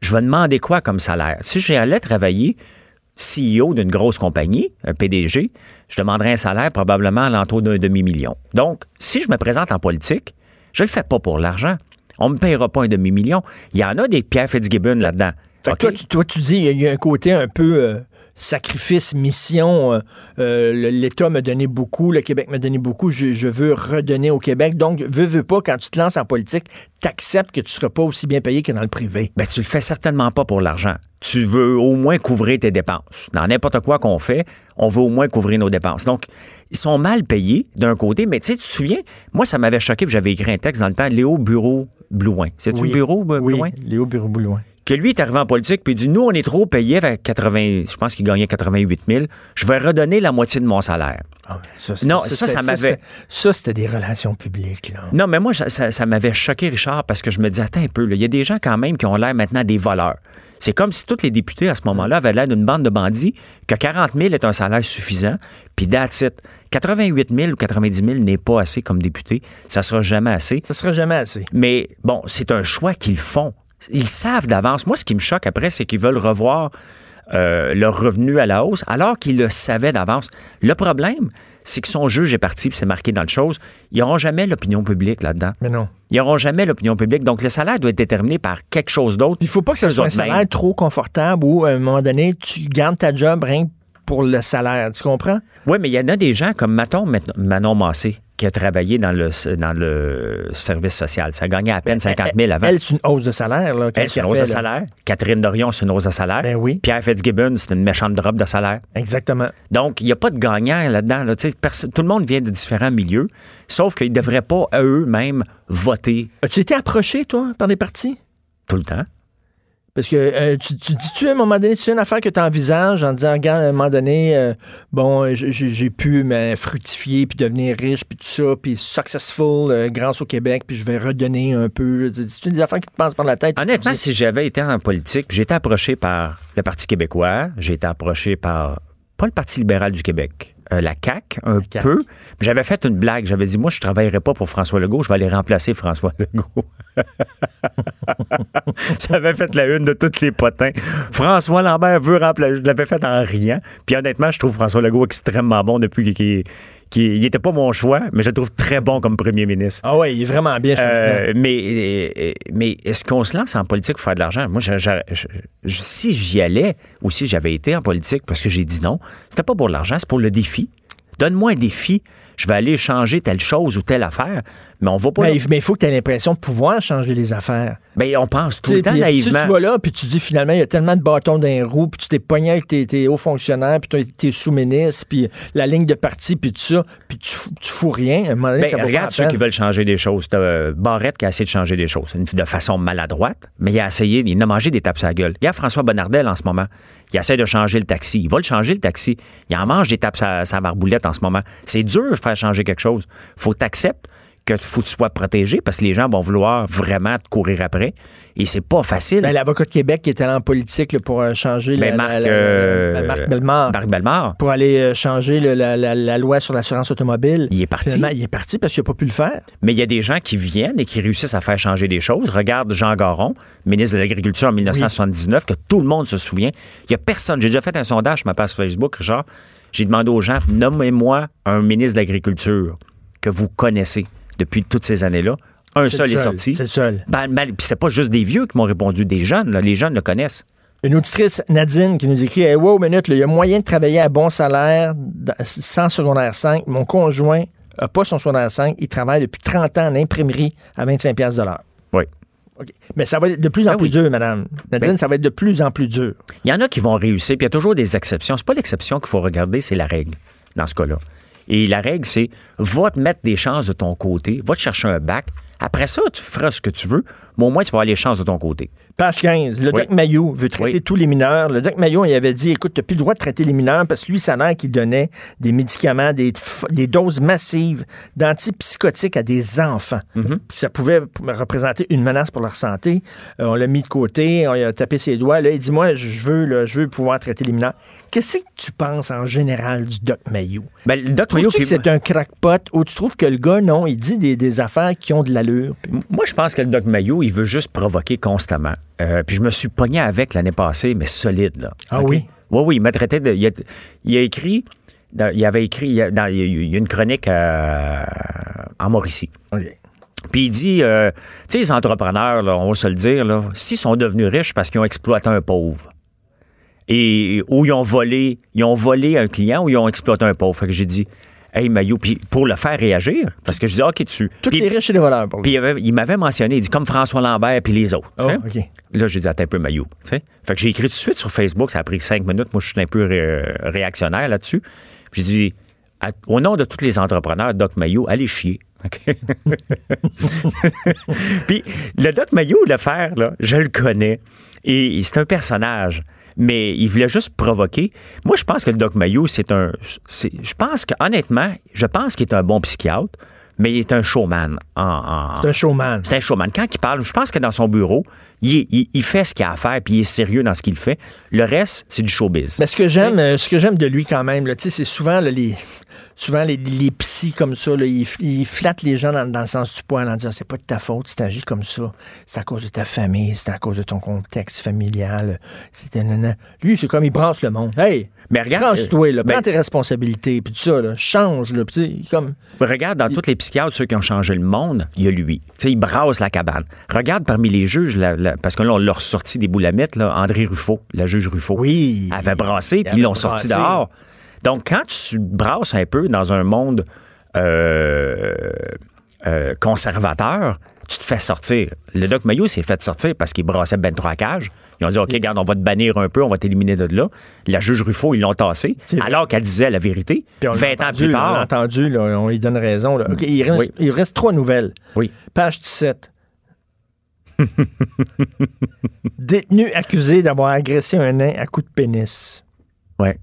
Je vais demander quoi comme salaire? Si j'allais travailler CEO d'une grosse compagnie, un PDG, je demanderais un salaire probablement à l'entour d'un demi-million. Donc, si je me présente en politique, je le fais pas pour l'argent. On me payera pas un demi-million. Il y en a des Pierre Fitzgibbon là-dedans. Fait que OK? toi, tu, toi, tu dis, il y a- il y, a un côté un peu euh, sacrifice, mission. euh, euh, L'État m'a donné beaucoup, le Québec m'a donné beaucoup, je, je veux redonner au Québec. Donc, veux, veux pas, quand tu te lances en politique, t'acceptes que tu seras pas aussi bien payé que dans le privé. Ben, tu le fais certainement pas pour l'argent. Tu veux au moins couvrir tes dépenses. Dans n'importe quoi qu'on fait, on veut au moins couvrir nos dépenses. Donc, ils sont mal payés d'un côté, mais tu sais, tu te souviens, moi, ça m'avait choqué, puis j'avais écrit un texte dans le temps, Léo Bureau Blouin. C'est-tu Oui. Bureau B- Oui, Blouin? Léo Bureau-Bouloin. Que lui est arrivé en politique, puis il dit, nous, on est trop payés avec 80, je pense qu'il gagnait 88 000. Je vais redonner la moitié de mon salaire. Ah, ça, c'était- Non, ça, ça m'avait- Ça, c'était des relations publiques, là. Non, mais moi, ça, ça- ça m'avait choqué, Richard, parce que je me dis, attends un peu, il y a des gens quand même qui ont l'air maintenant des voleurs. C'est comme si tous les députés à ce moment-là avaient l'air d'une bande de bandits, que 40 000 est un salaire suffisant, puis that's it. 88 000 ou 90 000 n'est pas assez comme député. Ça sera jamais assez. Ça sera jamais assez. Mais bon, c'est un choix qu'ils font. Ils savent d'avance. Moi, ce qui me choque après, c'est qu'ils veulent revoir euh, leur revenu à la hausse, alors qu'ils le savaient d'avance. Le problème, c'est que son juge est parti, c'est marqué dans le chose. Ils n'auront jamais l'opinion publique là-dedans. Mais non. Ils n'auront jamais l'opinion publique. Donc, le salaire doit être déterminé par quelque chose d'autre. Il faut pas que ce soit un salaire trop confortable où, à un moment donné, tu gardes ta job rien que pour le salaire. Tu comprends? Oui, mais il y en a des gens comme Maton, Manon Massé, qui a travaillé dans le, dans le service social. Ça gagnait à peine 50 000 avant. Elle, c'est une hausse de salaire. Là, Elle, c'est une hausse de salaire. Catherine Dorion, c'est une hausse de salaire. Ben oui. Pierre Fitzgibbon, c'est une méchante drop de salaire. Exactement. Donc, il n'y a pas de gagnant là-dedans. là. Tout le monde vient de différents milieux, sauf qu'ils ne devraient pas eux-mêmes voter As-tu été approché, toi, par des partis? tout le temps. Parce que euh, tu, tu dis-tu à un moment donné, c'est une affaire que tu envisages en disant, regarde, à un moment donné, euh, bon, euh, j'ai pu me fructifier, puis devenir riche, puis tout ça, puis successful euh, grâce au Québec, puis je vais redonner un peu. C'est une des affaires qui te passent par la tête. Honnêtement, Tu si j'avais été en politique, j'ai été approché par le Parti québécois, j'ai été approché par, pas le Parti libéral du Québec, euh, la CAQ, un CAQ. peu. J'avais fait une blague. J'avais dit, moi, je ne travaillerai pas pour François Legault, je vais aller remplacer François <laughs> Legault. <laughs> Ça avait fait la une de tous les potins. François Lambert veut remplacer. Je l'avais fait en riant. Puis honnêtement, je trouve François Legault extrêmement bon depuis qu'il qu'il il était pas mon choix, mais je le trouve très bon comme premier ministre. Ah ouais, il est vraiment bien. Euh, mais euh, mais est-ce qu'on se lance en politique pour faire de l'argent? Moi, je- je- je- je- si j'y allais ou si j'avais été en politique parce que j'ai dit non, c'était pas pour l'argent, c'est pour le défi. Donne-moi un défi. Je vais aller changer telle chose ou telle affaire, mais on va pas. Mais mais il faut que tu aies l'impression de pouvoir changer les affaires. Ben, on pense tout le temps naïvement. Si tu vas là, puis tu dis finalement, il y a tellement de bâtons dans les roues, puis tu t'es pogné avec tes, tes hauts fonctionnaires, puis tes- sous-ministres, puis la ligne de parti, puis tout ça, puis tu, fous- tu fous rien. À un moment donné, Ben, ça regarde ceux qui veulent changer des choses. T'as euh, Barrette qui a essayé de changer des choses de façon maladroite, mais il a essayé, il a mangé des tapes à la gueule. Regarde François Bonnardel en ce moment. Il essaie de changer le taxi. Il va le changer, le taxi. Il en mange des tapes à sa marboulette en ce moment. C'est dur de faire changer quelque chose. Faut t'accepter que faut que tu sois protégé parce que les gens vont vouloir vraiment te courir après. Et c'est pas facile. Ben, L'avocat de Québec qui est allé en politique là, pour euh, changer Ben, la, Marc, la- la- euh, la- Marc Bellemare. Marc Bellemare. Pour aller euh, changer le- la, loi sur l'assurance automobile. Il est parti. Finalement, il est parti parce qu'il n'a pas pu le faire. Mais il y a des gens qui viennent et qui réussissent à faire changer des choses. Regarde Jean Garon, ministre de l'Agriculture en 1979, que tout le monde se souvient. Il y a personne. J'ai déjà fait un sondage sur ma page Facebook, Richard. J'ai demandé aux gens, nommez-moi un ministre de l'Agriculture que vous connaissez depuis toutes ces années-là. Un seul est sorti. C'est le seul. Ben, ben, puis c'est pas juste des vieux qui m'ont répondu, des jeunes. là. Les jeunes le connaissent. Une auditrice, Nadine, qui nous écrit hey, Wow, minute, il y a moyen de travailler à bon salaire dans- sans secondaire 5. Mon conjoint n'a pas son secondaire 5. Il travaille depuis 30 ans en imprimerie à 25$ piastres de l'heure. Oui. Mais ça va être de plus en Ben plus oui. dur, madame. Nadine, Ben- ça va être de plus en plus dur. Il y en a qui vont réussir, puis il y a toujours des exceptions. C'est pas l'exception qu'il faut regarder, c'est la règle dans ce cas-là. Et la règle, c'est va te mettre des chances de ton côté, va te chercher un bac. Après ça, tu feras ce que tu veux, mais au moins, tu vas avoir les chances de ton côté. Page 15. Le Oui. doc Maillot veut traiter Oui. tous les mineurs. Le doc Maillot, il avait dit écoute, tu n'as plus le droit de traiter les mineurs parce que lui, ça a l'air qu'il donnait des médicaments, des, des doses massives d'antipsychotiques à des enfants. Mm-hmm. Puis ça pouvait représenter une menace pour leur santé. Euh, on l'a mis de côté, on lui a tapé ses doigts. Là, il dit moi, je veux, là, je veux pouvoir traiter les mineurs. Qu'est-ce que tu penses en général du doc Maillot Ben, le Doc Mayo, c'est un crackpot ou tu trouves que le gars, non, il dit des, des affaires qui ont de Puis- Moi, je pense que le Doc Mayo, il veut juste provoquer constamment. Euh, puis je me suis pogné avec l'année passée, mais solide, là. Ah oui? Oui, oui, il m'a traité de. Il a, il a écrit. dans- il avait écrit. Il y a, dans- il y a une chronique euh, en Mauricie. Puis il dit, euh, tu sais, les entrepreneurs, là, on va se le dire, là, s'ils sont devenus riches parce qu'ils ont exploité un pauvre, et ou ils ont volé, ils ont volé un client ou ils ont exploité un pauvre. Fait que j'ai dit, hey Maillot, puis pour le faire réagir, parce que je dis, ok, tu. Tous les riches et les voleurs, pour puis il, avait- il m'avait mentionné, il dit comme François Lambert puis les autres. Oh. Là, j'ai dit, attends un peu, sais. Fait que j'ai écrit tout de suite sur Facebook, ça a pris cinq minutes. Moi, je suis un peu ré- réactionnaire là-dessus. Puis J'ai dit, au nom de tous les entrepreneurs, Doc Maillot, allez chier. <laughs> Puis le Doc Maillot, le faire, là, je le connais. Et, et c'est un personnage. Mais il voulait juste provoquer. Moi, je pense que le Doc Maillot, c'est un. Je pense que, honnêtement, je pense qu'il est un bon psychiatre. Mais il est un showman. En, en- C'est un showman. c'est un showman. Quand il parle, je pense que dans son bureau, il, est- il- il fait ce qu'il a à faire, puis il est sérieux dans ce qu'il fait. Le reste, c'est du showbiz. Mais ce que j'aime, euh, ce que j'aime de lui quand même, c'est souvent là, les, souvent les, les psys comme ça, là, ils, ils flattent les gens dans, dans le sens du poil en disant c'est pas de ta faute, si t'agis comme ça, c'est à cause de ta famille, c'est à cause de ton contexte familial. Lui, c'est comme il brasse le monde. Hey, Mais regarde, tranche-toi, là, euh, ben- prends tes responsabilités, puis tout ça, là, change, là, puis comme Regarde, dans tous les psychiatres, ceux qui ont changé le monde, il y a lui. Tu sais, il brasse la cabane. Regarde parmi les juges, la- la- parce que là, on l'a ressorti des boulamites, là, André Ruffo, la juge Ruffo. Oui. avait brassé, Il puis ils l'ont sorti dehors. Donc, quand tu brasses un peu dans un monde euh, euh, conservateur, tu te fais sortir. Le Doc Mayo s'est fait sortir parce qu'il brassait ben trop à cage. Ils ont dit, OK, regarde, on va te bannir un peu, on va t'éliminer de là. La juge Ruffo, ils l'ont tassé, alors qu'elle disait la vérité. Puis on l'a 20 ans entendu, plus On l'a tard. entendu, là, on lui donne raison. là. OK, il, reste, Oui. il reste trois nouvelles. Oui. Page 17. <laughs> Détenu accusé d'avoir agressé un nain à coups de pénis. Ouais.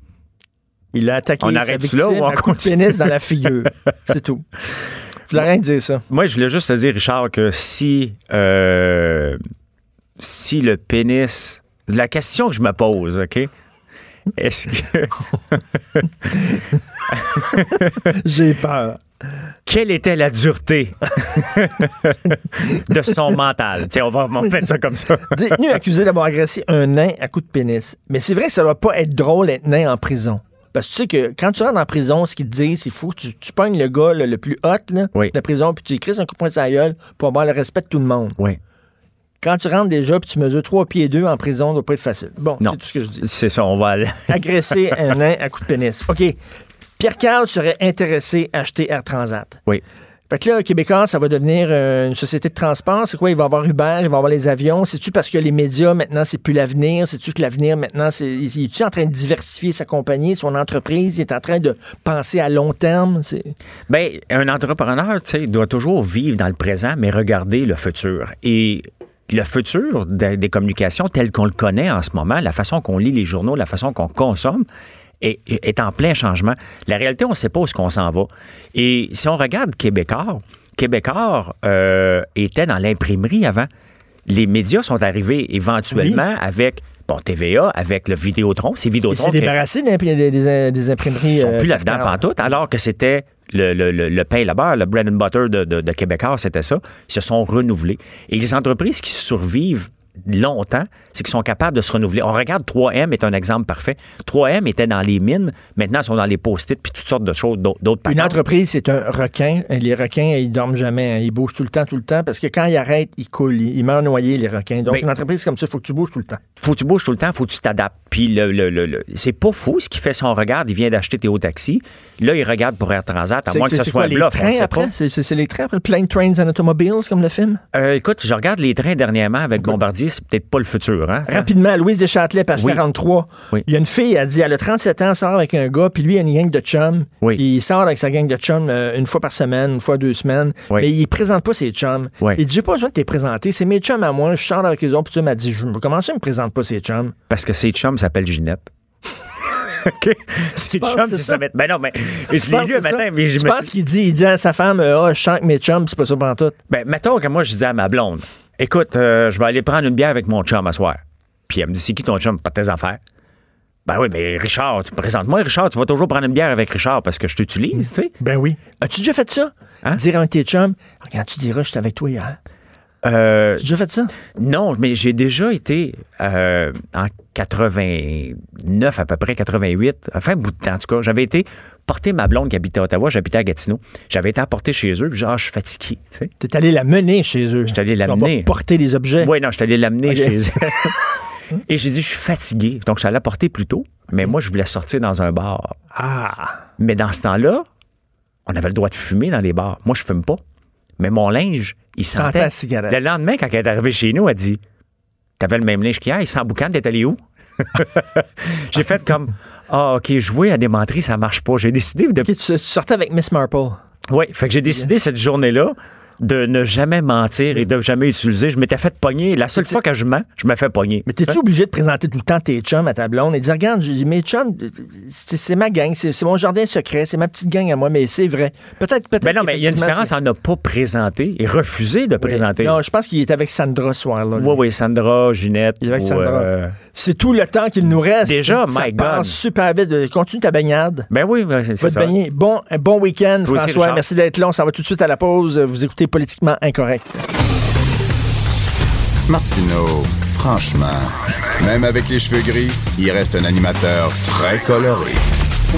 Il a attaqué On sa victime là ou on à coups de pénis dans la figure. <laughs> C'est tout. Je voulais rien dire ça. Moi, je voulais juste te dire, Richard, que si, euh, si le pénis. La question que je me pose, OK? Est-ce que. <laughs> J'ai peur. quelle était la dureté <laughs> de son mental? Tiens, on va, va mettre ça comme ça. <laughs> Détenu accusé d'avoir agressé un nain à coups de pénis. Mais c'est vrai que ça doit pas être drôle d'être nain en prison. Parce que tu sais que quand tu rentres en prison, ce qu'ils te disent, c'est fou. Tu, tu pognes le gars là, le plus hot là, Oui. de la prison, puis tu écris un coup de poing sur la gueule pour avoir le respect de tout le monde. Oui, Quand tu rentres déjà, puis tu mesures 3 pieds 2 en prison, ça doit pas être facile. Bon, c'est tout ce que je dis. c'est ça, on va aller. <laughs> Agresser un nain à coups de pénis. OK. Pierre Carl serait intéressé à acheter Air Transat. Oui. Fait que là, Québécois, ça va devenir euh, une société de transport. C'est quoi? Il va y avoir Uber, il va y avoir les avions. C'est-tu parce que les médias, maintenant, c'est plus l'avenir? C'est-tu que l'avenir, maintenant, c'est. Il est-tu en train de diversifier sa compagnie, son entreprise? Il est en train de penser à long terme? Ben, un entrepreneur, tu sais, doit toujours vivre dans le présent, mais regarder le futur. Et le futur de- des communications tel qu'on le connaît en ce moment, la façon qu'on lit les journaux, la façon qu'on consomme, est, est en plein changement. La réalité, on ne sait pas où est-ce qu'on s'en va. Et si on regarde Québécois, Québécois euh, était dans l'imprimerie avant. Les médias sont arrivés éventuellement avec bon TVA, avec le Vidéotron. C'est Vidéotron qui- débarrassé des, des- des- des imprimeries. ils sont euh, plus là-dedans pantoute, alors que c'était le, le, le, le pain beurre, le bread and butter de, de, de Québécois, c'était ça. Ils se sont renouvelés. Et les entreprises qui survivent longtemps, c'est qu'ils sont capables de se renouveler. On regarde 3M est un exemple parfait. 3M était dans les mines, maintenant ils sont dans les post-it puis toutes sortes de choses, d'autres Une entreprise, c'est un requin. Les requins, ils dorment jamais. hein. Ils bougent tout le temps, tout le temps. Parce que quand ils arrêtent, ils coulent. Ils, meurent noyés, les requins. Donc, Ben- une entreprise comme ça, il faut que tu bouges tout le temps. faut que tu bouges tout le temps, faut que tu t'adaptes. Puis le, le- le- le- c'est pas fou ce qu'il fait si on regarde, il vient d'acheter Théo Taxi. Là, il regarde pour Air Transat, à moins que ce soit quoi, les bluff. trains après? C'est, les trains après? Plane Trains and Automobiles, comme le film? Euh, écoute, je regarde les trains dernièrement avec Bombardier, c'est peut-être pas le futur. Hein? Rapidement, Louise Deschâtelet, page Oui. 43. Oui. Il y a une fille, elle dit, elle a 37 ans, sort avec un gars, puis lui, il a une gang de chums. Oui. Puis il sort avec sa gang de chums euh, une fois par semaine, une fois deux semaines. Mais il présente pas ses chums. Il dit, j'ai pas besoin de te présenter. C'est mes chums à moi. Je sors avec les autres. Puis tu m'as dit, comment ça, il me présente pas ses chums? Parce que ses chums s'appellent Ginette. <laughs> OK? Chums, que c'est c'est ça? Ben non, mais je l'ai lu c'est matin, mais je me suis... qu'il dit, il dit à sa femme, euh, ah, je chante mes chums, c'est pas ça pour tout. Ben, mettons que moi, je disais à ma blonde, écoute, euh, je vais aller prendre une bière avec mon chum à soir. Puis elle me dit, c'est qui ton chum? Pas de tes affaires. Ben oui, mais Richard, tu présente-moi, Richard, tu vas toujours prendre une bière avec Richard parce que je t'utilise, tu sais. Ben oui. As-tu déjà fait ça? Hein? Dire à un de tes chums, regarde, tu diras, j'étais avec toi hier. Euh, Tu as déjà fait ça? non, mais j'ai déjà été euh, en 89 à peu près, 88, enfin un bout de temps en tout cas. J'avais été porter ma blonde qui habitait à Ottawa, j'habitais à Gatineau. J'avais été apporté chez eux, puis genre, je suis fatigué, tu. T'es allé la mener chez eux. J'étais allé l'amener. porter des objets. Oui, non, je suis allé l'amener Ok. chez eux. <laughs> Et j'ai dit, je suis fatigué. Donc, je suis allé apporter plus tôt, mais moi, je voulais sortir dans un bar. Ah! Mais dans ce temps-là, on avait le droit de fumer dans les bars. Moi, je fume pas. Mais mon linge, il Sentait la cigarette. Le lendemain, quand elle est arrivée chez nous, elle dit T'avais le même linge qu'hier, il sent boucan, t'es allé où? <laughs> J'ai fait comme Ah, OK, jouer à des menteries, ça marche pas. J'ai décidé de. Tu sortais avec Miss Marple. Oui, fait que j'ai décidé cette journée-là de ne jamais mentir et de jamais utiliser. Je m'étais fait pogner. La seule fois que je mens, je me fais pogner. Mais t'es-tu obligé de présenter tout le temps tes chums à ta blonde et de dire, regarde, mes chums, c'est ma gang, c'est mon jardin secret, c'est ma petite gang à moi, mais c'est vrai. Peut-être, peut-être. Mais non, mais il y a une différence en ne pas présenter et refuser de présenter. Non, je pense qu'il est avec Sandra ce soir-là. Oui, oui, Sandra, Ginette. Il est avec ou, Sandra. euh, C'est tout le temps qu'il nous reste. Déjà, ça my passe God. super vite. Continue ta baignade. Ben oui, ben, c'est Va c'est te ça. baigner. Bon, bon week-end, François. Merci d'être là. On s'en va tout de suite à la pause. Vous écoutez Politiquement Incorrect. Martineau, franchement, même avec les cheveux gris, il reste un animateur très coloré.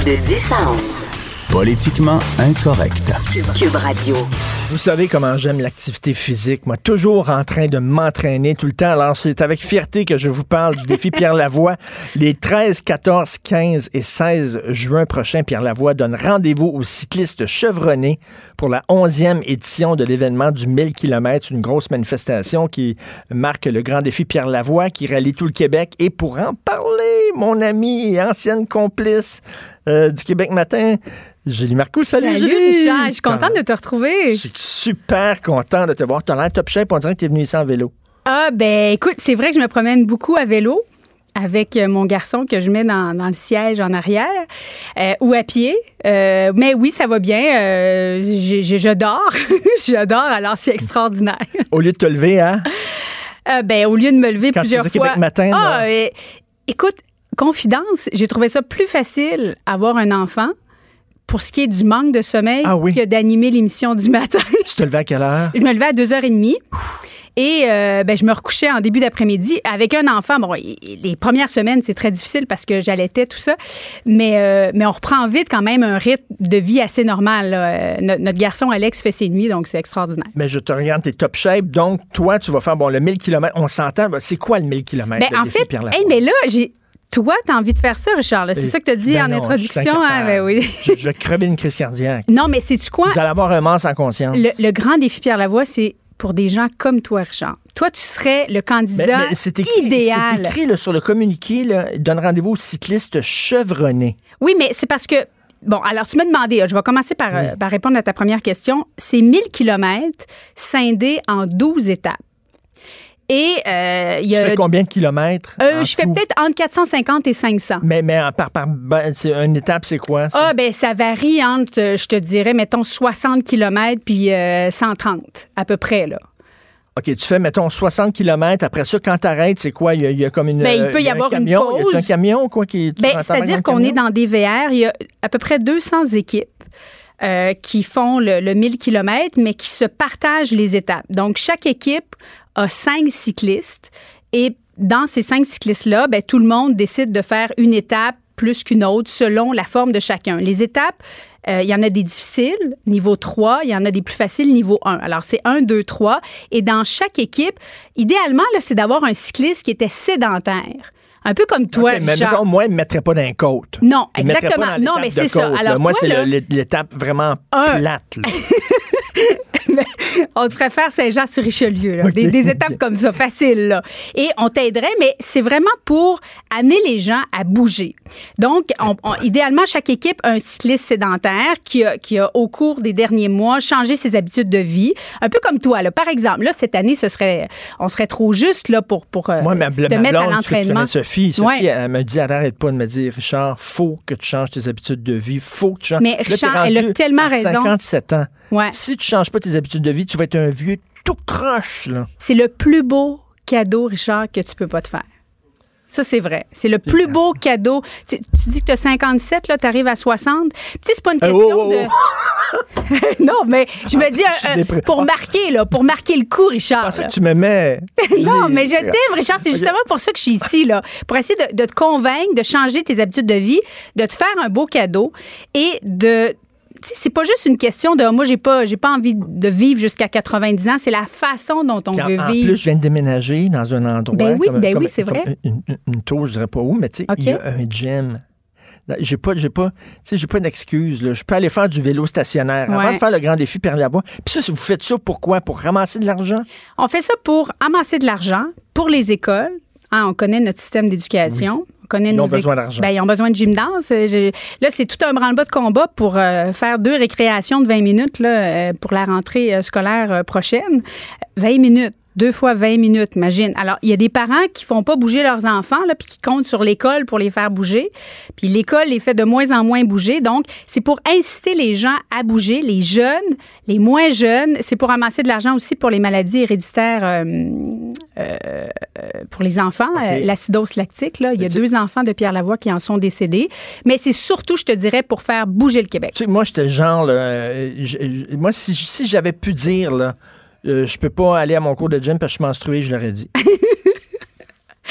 De 10 à 11. Politiquement incorrect. Cube Radio. Vous savez comment j'aime l'activité physique, moi, toujours en train de m'entraîner tout le temps. Alors, c'est avec fierté que je vous parle du défi Pierre Lavoie. Les 13, 14, 15 et 16 juin prochains, Pierre Lavoie donne rendez-vous aux cyclistes chevronnés pour la 11e édition de l'événement du 1000 km, une grosse manifestation qui marque le grand défi Pierre Lavoie qui rallie tout le Québec. Et pour en parler, mon ami et ancienne complice euh, du Québec Matin, Julie Marcoux. Salut, Salut Julie! Richard, je suis contente de te retrouver. Je suis super content de te voir. Tu as l'air top shape. On dirait que tu es venu ici en vélo. Ah ben écoute, c'est vrai que je me promène beaucoup à vélo avec euh, mon garçon que je mets dans, dans le siège en arrière euh, ou à pied. Euh, mais oui, ça va bien. Euh, je, je- je dors. <laughs> je dors, alors c'est extraordinaire. Au lieu de te lever, hein? Ben, au lieu de me lever Quand tu plusieurs faisais fois. Québec matin, Ah, écoute, confidence, j'ai trouvé ça plus facile avoir un enfant pour ce qui est du manque de sommeil Ah oui? que d'animer l'émission du matin. <laughs> Tu te levais à quelle heure? Je me levais à 2h30. Et euh, ben, je me recouchais en début d'après-midi avec un enfant. Bon, les premières semaines, c'est très difficile parce que j'allaitais tout ça. Mais, euh, mais on reprend vite quand même un rythme de vie assez normal. là. Euh, no- notre garçon Alex fait ses nuits, donc c'est extraordinaire. Mais je te regarde, t'es top shape. Donc, toi, tu vas faire, bon, le 1000 km. On s'entend. ben, C'est quoi le 1000 km? Ben, en fait, hey, mais là, j'ai. Toi, t'as envie de faire ça, Richard. C'est ça que tu as dit Ben en non, introduction. hein? Ben oui. je, je vais crever une crise cardiaque. Non, mais c'est-tu quoi? Vous allez avoir un mort sans conscience. Le, le grand défi Pierre Lavoie, c'est pour des gens comme toi, Richard. Toi, tu serais le Mais- candidat mais c'est écrit, idéal. C'est écrit là, sur le communiqué, là, donne rendez-vous aux cyclistes chevronnés. Oui, mais c'est parce que. Bon, alors tu m'as demandé, je vais commencer par, par répondre à ta première question. C'est 1000 kilomètres scindés en 12 étapes. Et euh, il y Tu a. fais combien de kilomètres? Euh, je fais peut-être entre 450 et 500. Mais, par, par, ben, une étape, c'est quoi? ça? Ah, ben ça varie entre, euh, je te dirais, mettons 60 km puis euh, 130, à peu près, là. OK, tu fais, mettons, 60 km. Après ça, quand t'arrêtes, c'est quoi? Il y, a, il y a comme une. Ben, il peut y a un avoir une camion? Y a pause. un camion, quoi, qui. tu Ben, C'est-à-dire qu'on est camion? dans des VR. Il y a à peu près 200 équipes euh, qui font le, le 1000 km, mais qui se partagent les étapes. Donc, chaque équipe a cinq cyclistes et dans ces cinq cyclistes-là, ben, tout le monde décide de faire une étape plus qu'une autre selon la forme de chacun. Les étapes, euh, il y en a des difficiles, niveau 3, il y en a des plus faciles, niveau 1. Alors, c'est 1, 2, 3. Et dans chaque équipe, idéalement, là, c'est d'avoir un cycliste qui était sédentaire. Un peu comme toi, OK, mais mettons, moi, il ne me mettrait pas d'un côte. Non, Il me mettrait exactement. pas dans Non, mais c'est ça. Alors, moi, c'est l'étape vraiment Un. plate. <laughs> <laughs> On te ferait faire Saint-Jean-sur-Richelieu, des, des étapes comme ça, faciles. Là. Et on t'aiderait, mais c'est vraiment pour amener les gens à bouger. Donc, on- on- idéalement, chaque équipe a un cycliste sédentaire qui a, qui a, au cours des derniers mois, changé ses habitudes de vie. Un peu comme toi. Là. Par exemple, là, cette année, ce serait, on serait trop juste là, pour, pour euh, Moi, ma, te ma mettre à blonde, tu l'entraînement. Sophie, Sophie Ouais. elle me dit, elle arrête pas de me dire, Richard, faut que tu changes tes habitudes de vie, faut que tu changes. Mais Là, Richard, elle a tellement à raison. 57 ans. Ouais. Si tu changes pas tes habitudes de vie, tu vas être un vieux tout croche, là. C'est le plus beau cadeau, Richard, que tu peux pas te faire. Ça, c'est vrai. C'est le plus beau cadeau. Tu, tu dis que tu as 57, là, tu arrives à 60. Tu sais, c'est pas une Euh, question oh, oh, de. <laughs> non, mais je me <laughs> dis, euh, euh, pour marquer, là, pour marquer le coup, Richard. là. que tu me mets. <laughs> Non, mais je t'aime, Richard. C'est justement pour ça que je suis ici, là. Pour essayer de, de te convaincre, de changer tes habitudes de vie, de te faire un beau cadeau et de. C'est pas juste une question de moi, j'ai pas, j'ai pas envie de vivre jusqu'à 90 ans. C'est la façon dont on en- veut en vivre. plus, je viens de déménager dans un endroit. Ben oui, comme- ben comme- oui, c'est vrai. Une, une- une tour, je dirais pas où, mais tu sais, il y a un gym. J'ai pas, j'ai pas, tu sais, j'ai pas d'excuse. Je peux aller faire du vélo stationnaire avant Ouais. de faire le grand défi Pierre Lavoie. Puis ça, vous faites ça, pourquoi Pour ramasser de l'argent? On fait ça pour amasser de l'argent pour les écoles. Hein, on connaît notre système d'éducation. On connaît Ils nos ont besoin d'argent. Ben, ils ont besoin de gymnase. Là, c'est tout un branle-bas de combat pour euh, faire deux récréations de 20 minutes là, euh, pour la rentrée euh, scolaire prochaine. 20 minutes. Deux fois 20 minutes, imagine. Alors, il y a des parents qui font pas bouger leurs enfants, là, puis qui comptent sur l'école pour les faire bouger. Puis l'école les fait de moins en moins bouger. Donc, c'est pour inciter les gens à bouger, les jeunes, les moins jeunes. C'est pour amasser de l'argent aussi pour les maladies héréditaires euh, euh, euh, pour les enfants, l'acidose lactique. Là. Il y a deux enfants de Pierre Lavoie qui en sont décédés. Mais c'est surtout, je te dirais, pour faire bouger le Québec. Tu sais, moi, j'étais genre, là, moi, si, si j'avais pu dire, là, euh, je peux pas aller à mon cours de gym parce que je suis je l'aurais dit. <laughs>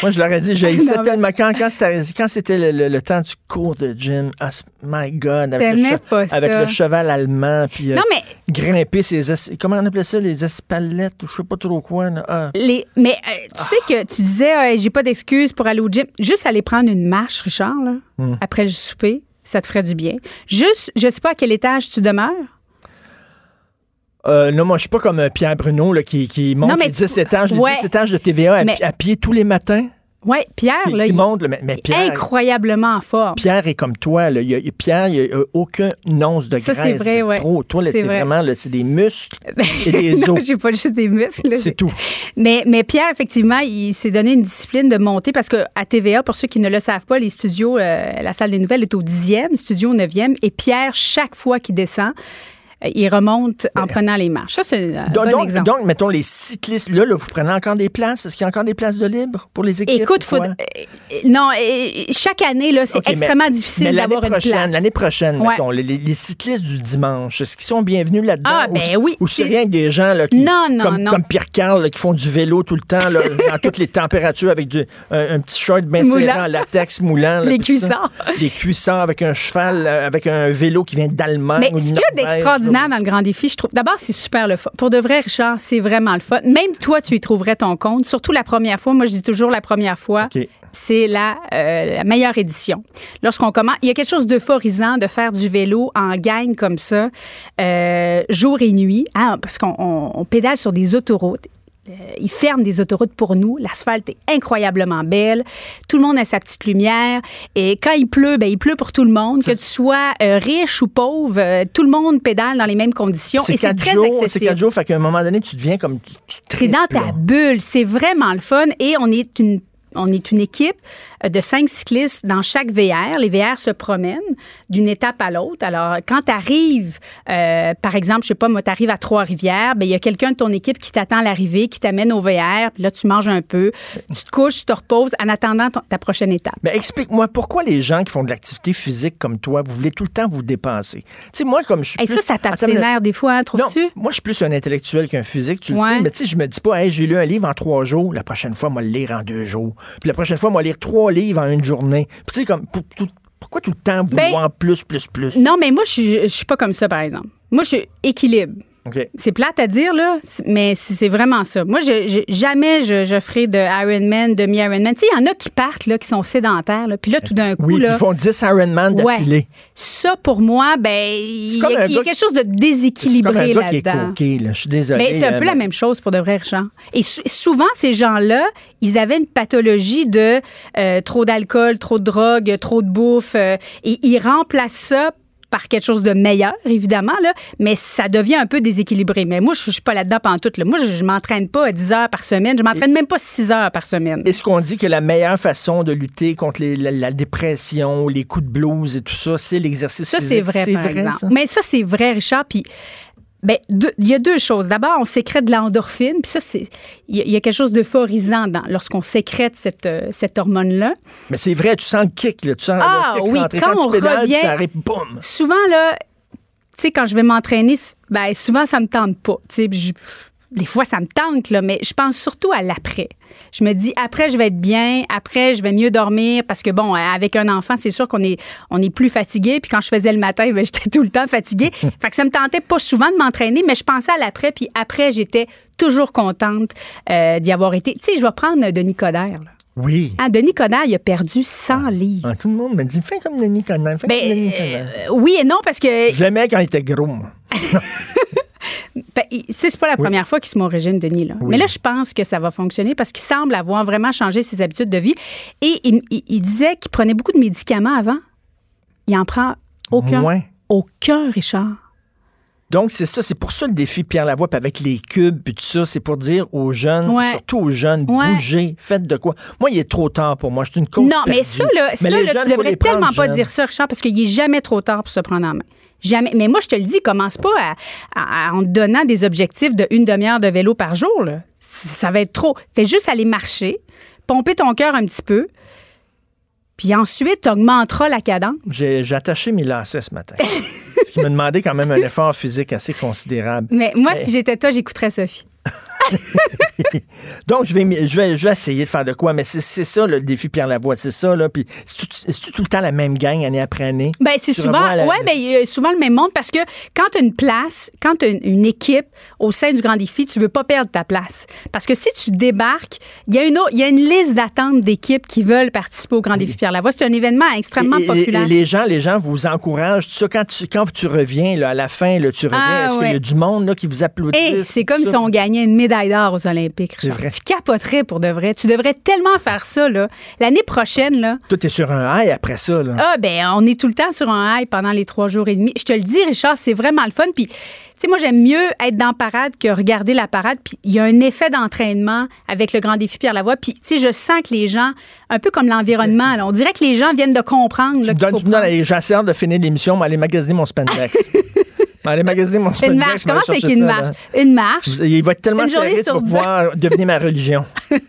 moi, je l'aurais dit, j'ai <laughs> mais- tellement quand, quand c'était, quand c'était le, le- le temps du cours de gym, ah, c- my God, avec, le, avec cheval allemand, puis euh, Non, mais grimper ses, es- comment on appelait ça, les espalettes, ou je sais pas trop quoi. là. Ah. Les, mais euh, tu sais que tu disais, euh, j'ai pas d'excuse pour aller au gym. Juste aller prendre une marche, Richard, là, Hmm. après le souper, ça te ferait du bien. Juste, je sais pas à quel étage tu demeures. Euh, non, moi, je suis pas comme euh, Pierre Bruno là, qui, qui monte Non, les 10 tu- étages, les ouais. 10 étages de TVA à, Mais- pi- à pied tous les matins. Ouais, Pierre, Qui, là, qui il monte, mais, est Pierre, incroyablement en forme. Pierre est comme toi. Là. Il a- Pierre, il n'y a aucun once de Ça, graisse. c'est vrai, ouais. Trop. Toi, C'est vrai. vraiment, là, c'est des muscles <laughs> et des non, os. j'ai pas juste des muscles. C'est tout. Mais, mais Pierre, effectivement, il s'est donné une discipline de monter parce que à TVA, pour ceux qui ne le savent pas, les studios, euh, la salle des nouvelles est au 10e, studio au 9e. Et Pierre, chaque fois qu'il descend, euh, il remonte en prenant les marches. Ça, c'est un Donc, bon donc, exemple. donc, mettons, les cyclistes, là, là, vous prenez encore des places? Est-ce qu'il y a encore des places de libre pour les équipes? Écoute, ou faut, euh, non, euh, chaque année, là, c'est extrêmement mais difficile d'avoir une place. L'année prochaine, Ouais. mettons, les, cyclistes du dimanche, est-ce qu'ils sont bienvenus là-dedans? Ah, Ou- ben oui, Ou c'est rien que des gens là, qui, Non, non, comme, non. comme Pierre Carl qui font du vélo tout le temps, là, dans toutes les températures, avec du, un, un petit short bien en latex moulant. là, Les cuissards. Les cuissards avec un cheval, euh, avec un vélo qui vient d'Allemagne. Mais ce qu'il y a d'extraordinaire dans le grand défi, je trouve. D'abord, c'est super le fun. Pour de vrai, Richard, c'est vraiment le fun. Même toi, tu y trouverais ton compte. Surtout la première fois. Moi, je dis toujours la première fois. C'est la, euh, la meilleure édition. Lorsqu'on commence, il y a quelque chose d'euphorisant de faire du vélo en gang comme ça, euh, jour et nuit, hein, parce qu'on on- on pédale sur des autoroutes. Euh, ils ferment des autoroutes pour nous. L'asphalte est incroyablement belle. Tout le monde a sa petite lumière. Et quand il pleut, ben, il pleut pour tout le monde. Que tu sois euh, riche ou pauvre, euh, tout le monde pédale dans les mêmes conditions. C'est Et c'est très jours, c'est accessible. quatre jours, fait qu'à un moment donné, tu deviens comme tu, tu dans ta là. bulle. C'est vraiment le fun. Et on est une on est une équipe euh, de cinq cyclistes dans chaque VR. Les VR se promènent d'une étape à l'autre. Alors, quand tu arrives, par exemple, je sais pas, moi, tu arrives à Trois-Rivières, ben il y a quelqu'un de ton équipe qui t'attend à l'arrivée, qui t'amène au VR, puis là, tu manges un peu, tu te couches, tu te reposes en attendant ton- ta prochaine étape. Mais explique-moi, pourquoi les gens qui font de l'activité physique comme toi, vous voulez tout le temps vous dépenser? Tu sais, moi, comme je suis Et plus... ça, ça tape ses nerfs des fois, hein, trouves-tu? moi, je suis plus un intellectuel qu'un physique, tu le sais. Mais tu sais, je me dis pas, hey, j'ai lu un livre en trois jours, la prochaine fois, moi, le lire en deux jours. Puis la prochaine fois, moi, lire trois livres en une journée. Puis tu sais, comme, pour- tout- pourquoi tout le temps Ben, vouloir plus, plus, plus? Non, mais moi, je suis- je suis pas comme ça, par exemple. Moi, je suis équilibre. C'est plate à dire, là, mais c'est vraiment ça. Moi, je, je- jamais je, je ferai de Ironman, demi-Ironman. Tu sais, il y en a qui partent, là, qui sont sédentaires, là, puis là, tout d'un coup, Oui, là, ils font 10 Ironman Ouais. d'affilée. ça, pour moi, ben, il y, a- un il y a gars- quelque chose de déséquilibré là-dedans. là. Je suis désolé. Mais c'est un peu la même chose pour de vrais Richard. Et sou- souvent, ces gens-là, ils avaient une pathologie de euh, trop d'alcool, trop de drogue, trop de bouffe. euh, et ils remplacent ça par quelque chose de meilleur, évidemment, là, mais ça devient un peu déséquilibré. Mais moi, je ne suis pas là-dedans pantoute. Là. Moi, je, je m'entraîne pas à 10 heures par semaine. Je m'entraîne même pas 6 heures par semaine. Est-ce qu'on dit que la meilleure façon de lutter contre les- la, la dépression, les coups de blues et tout ça, c'est l'exercice Ça, physique? c'est vrai, par exemple. ça? Mais ça, c'est vrai, Richard. Puis, ben, deux- il y a deux choses. D'abord, on sécrète de l'endorphine. Puis ça, c'est, il y, a- il y a quelque chose d'euphorisant dans, lorsqu'on sécrète cette, euh, cette hormone-là. Mais c'est vrai, tu sens le kick, là. Tu sens Ah, le kick oui, rentrer. quand Quand, on tu pédales, revient- ça arrive, boum! Souvent, là, tu sais, quand je vais m'entraîner, ben, souvent, ça me tente pas. Tu sais, des fois, ça me tente, là, mais je pense surtout à l'après. Je me dis, après, je vais être bien, après, je vais mieux dormir, parce que, bon, avec un enfant, c'est sûr qu'on est, on est plus fatigué, puis quand je faisais le matin, <laughs> ben, j'étais tout le temps fatiguée. <laughs> fait que ça me tentait pas souvent de m'entraîner, mais je pensais à l'après, puis après, j'étais toujours contente euh, d'y avoir été. Tu sais, je vais prendre Denis Coderre, là. Oui. Ah, Denis Coderre, il a perdu 100 livres. Ah, tout le monde me dit, fais comme Denis Coderre. fais Ben, comme Denis euh, oui et non, parce que Je l'aimais quand il était gros, moi. <laughs> Ben, c'est pas la première fois qu'il se met au régime, Denis. Là. Mais là, je pense que ça va fonctionner parce qu'il semble avoir vraiment changé ses habitudes de vie. Et il, il- il disait qu'il prenait beaucoup de médicaments avant. Il en prend aucun. Moins. Aucun, Richard. Donc, c'est ça, c'est pour ça le défi Pierre Lavoie, avec les cubes, puis tout ça, c'est pour dire aux jeunes, Ouais. surtout aux jeunes, Ouais. bougez, faites de quoi. Moi, il est trop tard pour moi, je suis une cause Non, mais ça, là, ça, les là, jeunes, tu devrais tellement pas jeunes. dire ça, Richard, parce qu'il est jamais trop tard pour se prendre en main. Jamais. Mais moi, je te le dis, commence pas à- à- en te donnant des objectifs de une demi-heure de vélo par jour. Là. Ça va être trop. Fais juste aller marcher, pomper ton cœur un petit peu, puis ensuite, tu augmenteras la cadence. J'ai attaché mes lacets ce matin. <laughs> ce qui m'a demandé quand même un effort physique assez considérable. Mais moi, Mais- si j'étais toi, j'écouterais Sophie. <laughs> Donc, je vais, je vais, je vais essayer de faire de quoi, mais c'est ça le défi Pierre Lavoie, c'est ça, là. Puis, c'est tout, le temps la même gang, année après année? Ben, c'est souvent, la- ouais, ben, a souvent le même monde parce que quand tu as une place, quand tu as une, une équipe au sein du Grand Défi, tu veux pas perdre ta place. Parce que si tu débarques, il y a une, autre- y a une liste d'attente d'équipes qui veulent participer au Grand Défi Pierre Lavoie. C'est un événement extrêmement Et- et- populaire. Et, les gens, les gens vous encouragent. Ça, quand tu, quand tu reviens, là, à la fin, là, tu reviens, Ah, est-ce qu'il y a du monde là, qui vous applaudit? Hey, c'est comme si on gagnait une médaille d'or aux Olympiques. Richard. vrai. Tu capoterais pour de vrai. Tu devrais tellement faire ça, là. L'année prochaine, là. Toi, t'es sur un high après ça, là. Ah, ben, on est tout le temps sur un high pendant les trois jours et demi. Je te le dis, Richard, c'est vraiment le fun. Puis, tu sais, moi, j'aime mieux être dans la parade que regarder la parade. Puis, il y a un effet d'entraînement avec le grand défi Pierre Lavoie. Puis, tu sais, je sens que les gens, un peu comme l'environnement, on dirait que les gens viennent de comprendre. là, Tu me donnes, tu me donnes- j'ai assez hâte de finir l'émission, mais aller magasiner mon spandex. <laughs> aller magasiner mon. Une marche. je vais aller Commence avec chercher une ça, marche? là? Une marche? Il va être tellement serré, tu vas pouvoir devenir ma religion. <laughs>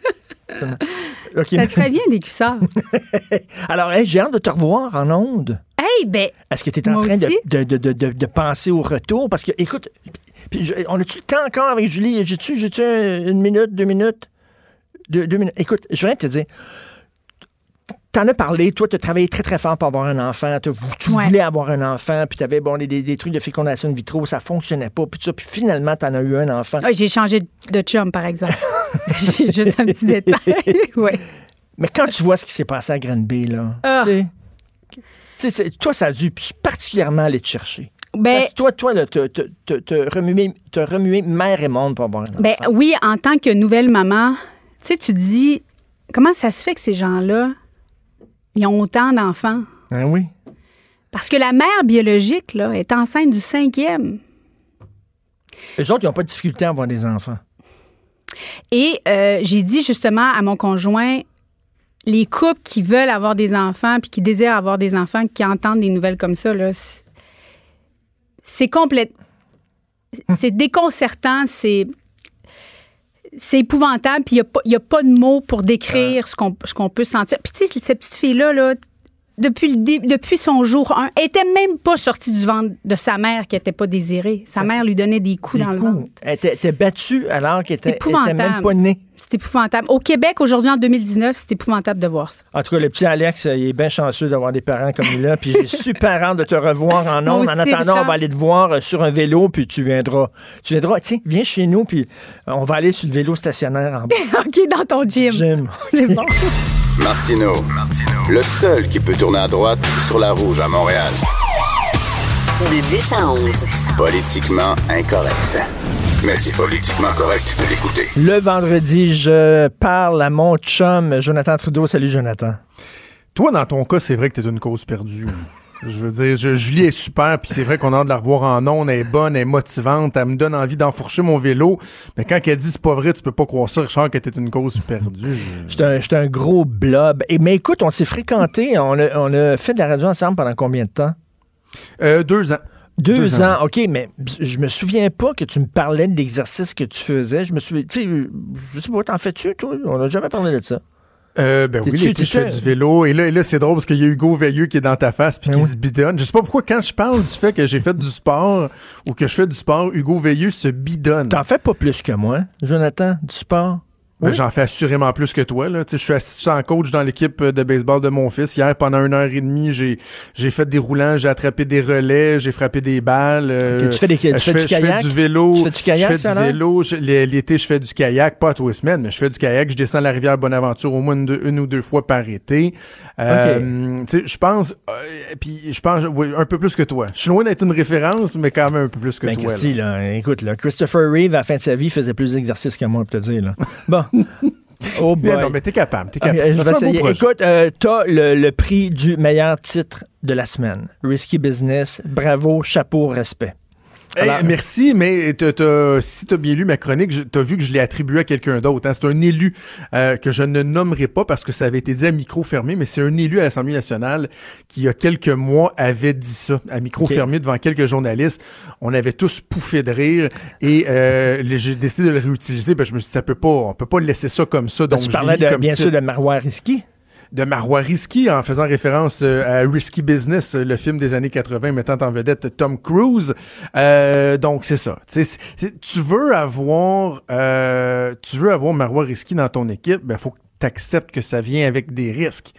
Ça te ferait bien des cuissards. Alors, hey, j'ai hâte de te revoir en ondes. hey, ben, Est-ce que tu es en train de, de, de, de, penser au retour? Parce que, écoute, je- on a-tu le temps encore avec Julie? J'ai-tu j'ai-tu un- une minute, deux minutes? Deux, deux minutes. Écoute, je viens de te dire, t'en as parlé, toi, tu as travaillé très, très fort pour avoir un enfant. t'as- Tu Ouais. voulais avoir un enfant, puis tu avais bon, des, des- des trucs de fécondation in vitro, ça fonctionnait pas, puis ça, puis finalement, tu en as eu un enfant. ah, j'ai changé de chum, par exemple. <laughs> <laughs> j'ai juste un petit détail. <laughs> ouais. Mais quand tu vois ce qui s'est passé à Granby, là, Ah. tu sais, tu sais, c'est- toi, ça a dû particulièrement aller te chercher. Ben, Parce que toi, toi, là, t'as- t'as- t'as- t'as remué, t'as remué mère et monde pour avoir un enfant. Ben oui, en tant que nouvelle maman, tu sais, tu te dis, comment ça se fait que ces gens-là, ils ont autant d'enfants? Hein, oui. Parce que la mère biologique, là, est enceinte du cinquième. Eux autres, ils n'ont pas de difficulté à avoir des enfants. Et euh, j'ai dit justement à mon conjoint, les couples qui veulent avoir des enfants puis qui désirent avoir des enfants, qui entendent des nouvelles comme ça, là, c'est- c'est complète. C'est déconcertant, c'est. C'est épouvantable, puis il n'y a, pas de mots pour décrire ce qu'on ce qu'on peut sentir. Puis tu sais, cette petite fille-là, là, depuis, le depuis son jour 1, elle était même pas sortie du ventre de sa mère qui n'était pas désirée. Sa mère lui donnait des coups Des dans le ventre. Elle était, était battue alors qu'elle était, était même pas née. C'est épouvantable. Au Québec, aujourd'hui, en 2019, c'est épouvantable de voir ça. En tout cas, le petit Alex, euh, il est bien chanceux d'avoir des parents comme il a. Puis j'ai <laughs> super hâte de te revoir en ondes. En attendant, on va aller te voir euh, sur un vélo, puis tu viendras. Tu viendras, tiens, viens chez nous, puis euh, on va aller sur le vélo stationnaire en bas <laughs> OK, dans ton gym. gym. <laughs> C'est bon. Martino, le seul qui peut tourner à droite sur la rouge à Montréal. De 10 à 11. Politiquement incorrect. Mais c'est politiquement correct de l'écouter. Le vendredi, je parle à mon chum, Jonathan Trudeau. Salut, Jonathan. Toi, dans ton cas, c'est vrai que t'es une cause perdue. Je veux dire, je- Julie est super, puis c'est vrai qu'on a hâte de la revoir en ondes, elle est bonne, elle est motivante, elle me donne envie d'enfourcher mon vélo. Mais quand elle dit c'est pas vrai, tu peux pas croire ça, Richard, que t'es une cause perdue. Je- J'étais un, j'étais un gros blob. Et, mais écoute, on s'est fréquentés. On a, on a fait de la radio ensemble pendant combien de temps? Euh, deux ans. Deux, Deux ans. ans. OK, mais je me souviens pas que tu me parlais de l'exercice que tu faisais. Je me souviens. Tu sais, je sais pas, t'en fais-tu, toi? On n'a jamais parlé de ça. Euh, ben oui, l'été, je du vélo. Et là, et là c'est drôle parce qu'il y a Hugo Veilleux qui est dans ta face puis Ben qui oui. se bidonne. Je sais pas pourquoi, quand je parle du fait que j'ai fait du sport ou que je fais du sport, Hugo Veilleux se bidonne. T'en fais pas plus que moi, Jonathan, du sport? Oui. J'en fais assurément plus que toi. Là. Tu sais, Je suis assistant coach dans l'équipe de baseball de mon fils. Hier, pendant une heure et demie, j'ai j'ai fait des roulants, j'ai attrapé des relais, j'ai frappé des balles. euh, tu fais des- tu euh, fais je du je kayak? fais du vélo. Tu fais du kayak, Je fais ça, du là? vélo. L'été, je fais du kayak, pas à tous les semaines, mais je fais du kayak. Je descends la rivière Bonaventure au moins une, deux- une ou deux fois par été. Euh, tu sais, Je pense, euh, puis je pense oui, un peu plus que toi. Je suis loin d'être une référence, mais quand même un peu plus que Ben, toi. là. Christy, là, écoute, là, Christopher Reeve, à la fin de sa vie, faisait plus d'exercices que moi, pour te dire. Là. <laughs> Bon. Oh <laughs> boy. Mais non, mais t'es capable. T'es capable. je vais essayer. Écoute, euh, t'as le, le prix du meilleur titre de la semaine. Risky Business. Bravo, chapeau, respect. Hey, Alors- merci, mais si tu as bien lu ma chronique, je- t'as vu que je l'ai attribué à quelqu'un d'autre. hein. C'est un élu euh, que je ne nommerai pas parce que ça avait été dit à micro fermé, mais c'est un élu à l'Assemblée nationale qui, il y a quelques mois, avait dit ça à micro fermé devant quelques journalistes. On avait tous pouffé de rire et euh, j'ai décidé de le réutiliser. Ben, je me suis dit, ça peut pas, on peut pas laisser ça comme ça. Donc, tu parlais de, comme bien sûr de Marois Risky? De Marois Risky en faisant référence euh, à Risky Business, euh, le film des années 80 mettant en vedette Tom Cruise. Euh, donc c'est ça. Tu veux avoir euh, tu veux avoir Marois Risky dans ton équipe, ben faut que tu que ça vient avec des risques.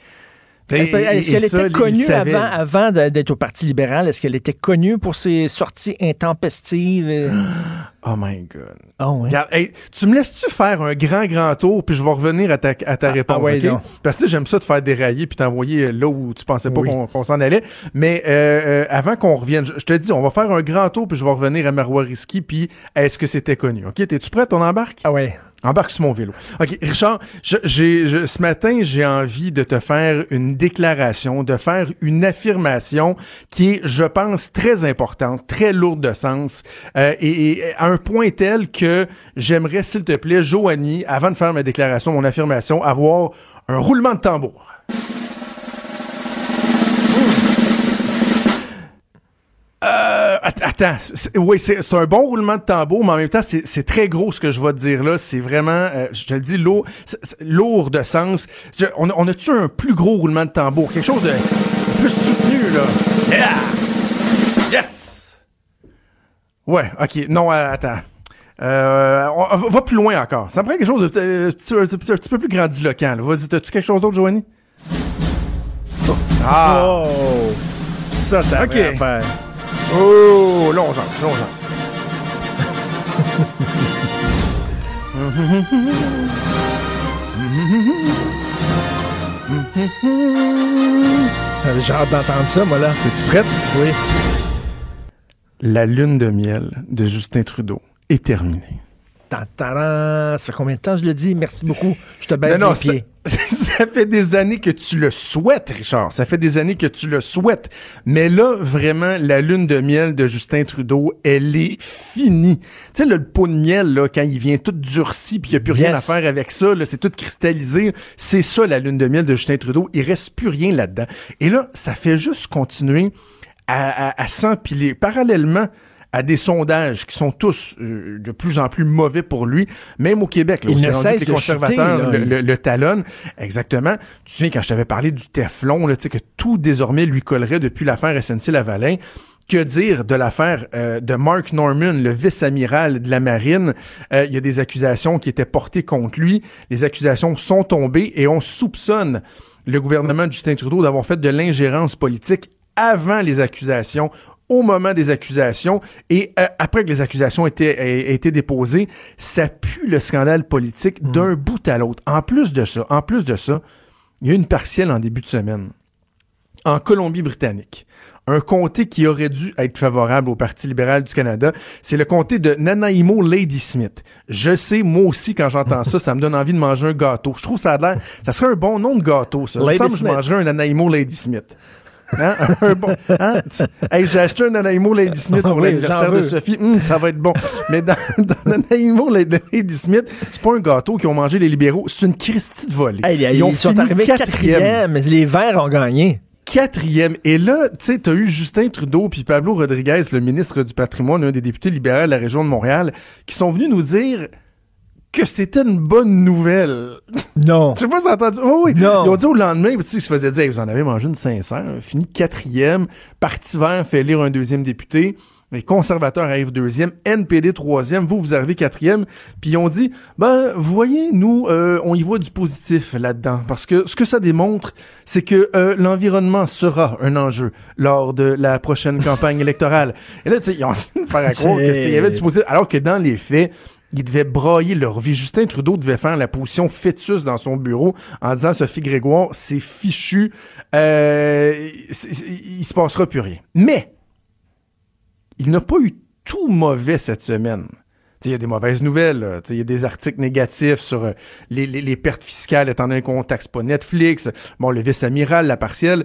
Est-ce qu'elle était connue avant, d'être au Parti libéral? Est-ce qu'elle était connue pour ses sorties intempestives? et- <gasps> Oh my god. Ah ouais. Regarde, hey, tu me laisses-tu faire un grand, grand tour, puis je vais revenir à ta, à ta Ah, réponse, ah ouais. Parce que j'aime ça te faire dérailler puis t'envoyer là où tu pensais pas Oui. qu'on s'en allait. Mais euh, euh, avant qu'on revienne, je, je te dis, on va faire un grand tour, puis je vais revenir à Marois Risky, puis est-ce que c'était connu? OK? T'es-tu prête? On embarque? Ah ouais. Embarque sur mon vélo. OK, Richard, je- je- ce matin, j'ai envie de te faire une déclaration, de faire une affirmation qui est, je pense, très importante, très lourde de sens, euh, et, et à un point tel que j'aimerais, s'il te plaît, Joanie, avant de faire ma déclaration, mon affirmation, avoir un roulement de tambour. Attends, oui, c'est un bon roulement de tambour, mais en même temps, c'est très gros ce que je vais te dire là. C'est vraiment, euh, je te le dis, lourd, de sens. On, a-tu un plus gros roulement de tambour? Quelque chose de plus soutenu, là? Yeah! Yes! Ouais, ok. Non, euh, attends. Euh, on- va- va plus loin encore. Ça me prend quelque chose de euh, petit- un petit, un petit peu plus grandiloquent. Vas-y, t'as-tu quelque chose d'autre, Joanie? Oh. Ah! Oh! Ça, ça Ok. va faire. Oh, on jase. J'avais hâte d'entendre ça, moi, là. Es-tu prête? Oui. La lune de miel de Justin Trudeau est terminée. Tantaran. Ça fait combien de temps je le dis? Merci beaucoup. Je te baisse Non, non, les pieds. <laughs> ça fait des années que tu le souhaites, Richard. Ça fait des années que tu le souhaites. Mais là, vraiment, la lune de miel de Justin Trudeau, elle est finie. Tu sais, le pot de miel, là, quand il vient tout durci, puis il n'y a plus rien à faire avec ça, là, c'est tout cristallisé. C'est ça, la lune de miel de Justin Trudeau. Il reste plus rien là-dedans. Et là, ça fait juste continuer à, à- à s'empiler. Parallèlement, à des sondages qui sont tous euh, de plus en plus mauvais pour lui, même au Québec. Là, Il ne cesse que les conservateurs chuter, là. le, le- le talonnent. Exactement. Tu souviens, quand je t'avais parlé du Teflon, là, tu sais, que tout désormais lui collerait depuis l'affaire SNC-Lavalin, que dire de l'affaire euh, de Mark Norman, le vice-amiral de la marine? Euh, Il y a des accusations qui étaient portées contre lui. Les accusations sont tombées et on soupçonne le gouvernement de Justin Trudeau d'avoir fait de l'ingérence politique avant les accusations au moment des accusations et euh, après que les accusations étaient, aient été déposées, ça pue le scandale politique d'un bout à l'autre. En plus de ça, en plus de ça, il y a eu une partielle en début de semaine en Colombie-Britannique. Un comté qui aurait dû être favorable au Parti libéral du Canada, c'est le comté de Nanaimo Ladysmith. Je sais, moi aussi, quand j'entends ça, ça me donne envie de manger un gâteau. Je trouve ça a l'air, ça serait un bon nom de gâteau, ça. Il me semble que je mangerais un Nanaimo Ladysmith. Hein? Un bon, hein? Hey, j'ai acheté un Nanaimo Ladysmith pour <laughs> Oui, l'anniversaire de. Sophie. Hum, ça va être bon. Mais dans, <laughs> dans Nanaimo Ladysmith, c'est pas un gâteau qu'ils ont mangé les libéraux, c'est une Christie de volée. Hey, ils, ils sont arrivés quatrième. Les Verts ont gagné. quatrième. Et là, tu sais, t'as eu Justin Trudeau puis Pablo Rodriguez, le ministre du patrimoine, un des députés libéraux de la région de Montréal, qui sont venus nous dire que c'était une bonne nouvelle. Non. <laughs> Je sais pas si entendu. Oh oui. Non. Ils ont dit au lendemain, tu sais, ils se faisaient dire, vous en avez mangé une sincère, fini quatrième, Parti vert fait élire un deuxième député. Les conservateurs arrivent deuxième, NPD troisième, vous, vous arrivez quatrième. Puis ils ont dit, ben, vous voyez, nous, euh, on y voit du positif là-dedans. Parce que ce que ça démontre, c'est que euh, l'environnement sera un enjeu lors de la prochaine campagne électorale. Et là, tu sais, ils ont essayé de faire à croire C'est- qu'il y avait du positif. Alors que dans les faits, ils devaient brailler leur vie. Justin Trudeau devait faire la position fœtus dans son bureau en disant Sophie Grégoire, c'est fichu, euh, il se passera plus rien. Mais il n'a pas eu tout mauvais cette semaine. Il y a des mauvaises nouvelles. Il y a des articles négatifs sur euh, les pertes fiscales étant donné qu'on taxe pas Netflix. Bon, le vice-amiral, la partielle.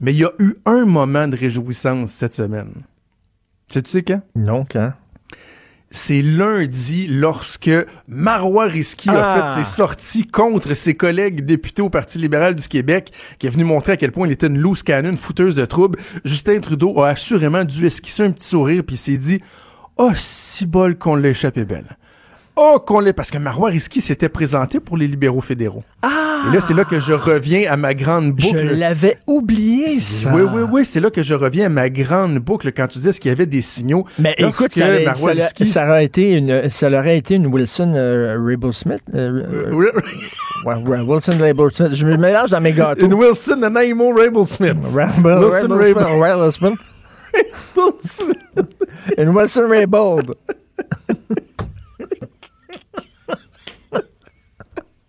Mais il y a eu un moment de réjouissance cette semaine. Sais-tu sais quand? Non, quand? C'est lundi lorsque Marois Risky Ah. a fait ses sorties contre ses collègues députés au Parti libéral du Québec, qui est venu montrer à quel point il était une loose cannon, une fouteuse de troubles. Justin Trudeau a assurément dû esquisser un petit sourire, puis s'est dit « Oh, si bol qu'on l'a échappé belle. » Oh, qu'on l'ait... Parce que Marois Risky s'était présenté pour les libéraux fédéraux. Et là, c'est là que je reviens à ma grande Je boucle. l'avais oublié, ça. Oui, oui, oui, c'est là que je reviens à ma grande boucle quand tu disais qu'il y avait des signaux. Mais écoute, ça, ça, aurait- Risky- ça aurait été une, ça aurait été une Wilson euh, Rabel Smith. euh, euh, Oui, ouais, ouais, Wilson Rabel Smith. Je me mélange dans mes gâteaux. Une Wilson Nanaimo Rabel Smith. Rabel, Wilson Rabel Smith, Rabel. Rabel Smith. Une Wilson Rabel. <laughs>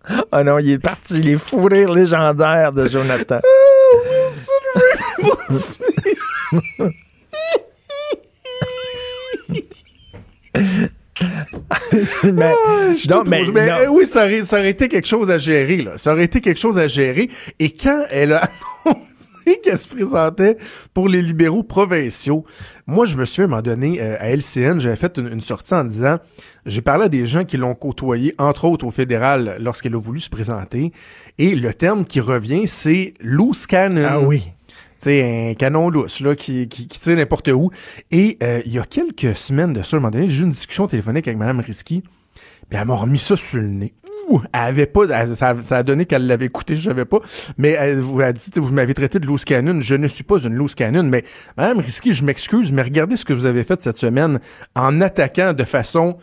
<laughs> Ah non, il est parti, les fous rires légendaires de Jonathan. <laughs> mais, donc, mais, mais non. euh, oui, ça aurait, ça aurait été quelque chose à gérer, là. Ça aurait été quelque chose à gérer. Et quand elle a <laughs> <laughs> qu'elle se présentait pour les libéraux provinciaux, moi, je me suis à un moment donné, euh, à LCN, j'avais fait une, une sortie en disant, j'ai parlé à des gens qui l'ont côtoyé, entre autres au fédéral, lorsqu'elle a voulu se présenter. Et le terme qui revient, c'est loose cannon. Ah oui. Tu sais, un canon lousse, là, qui, qui, qui tire n'importe où. Et euh, il y a quelques semaines de ça, à un moment donné, j'ai eu une discussion téléphonique avec Mme Risky, puis elle m'a remis ça sur le nez. Avait pas, ça, ça a donné qu'elle l'avait écouté, je savais pas, mais elle vous a dit, vous m'avez traité de loose cannon, je ne suis pas une loose cannon, mais Mme Risky, je m'excuse, mais regardez ce que vous avez fait cette semaine en attaquant de façon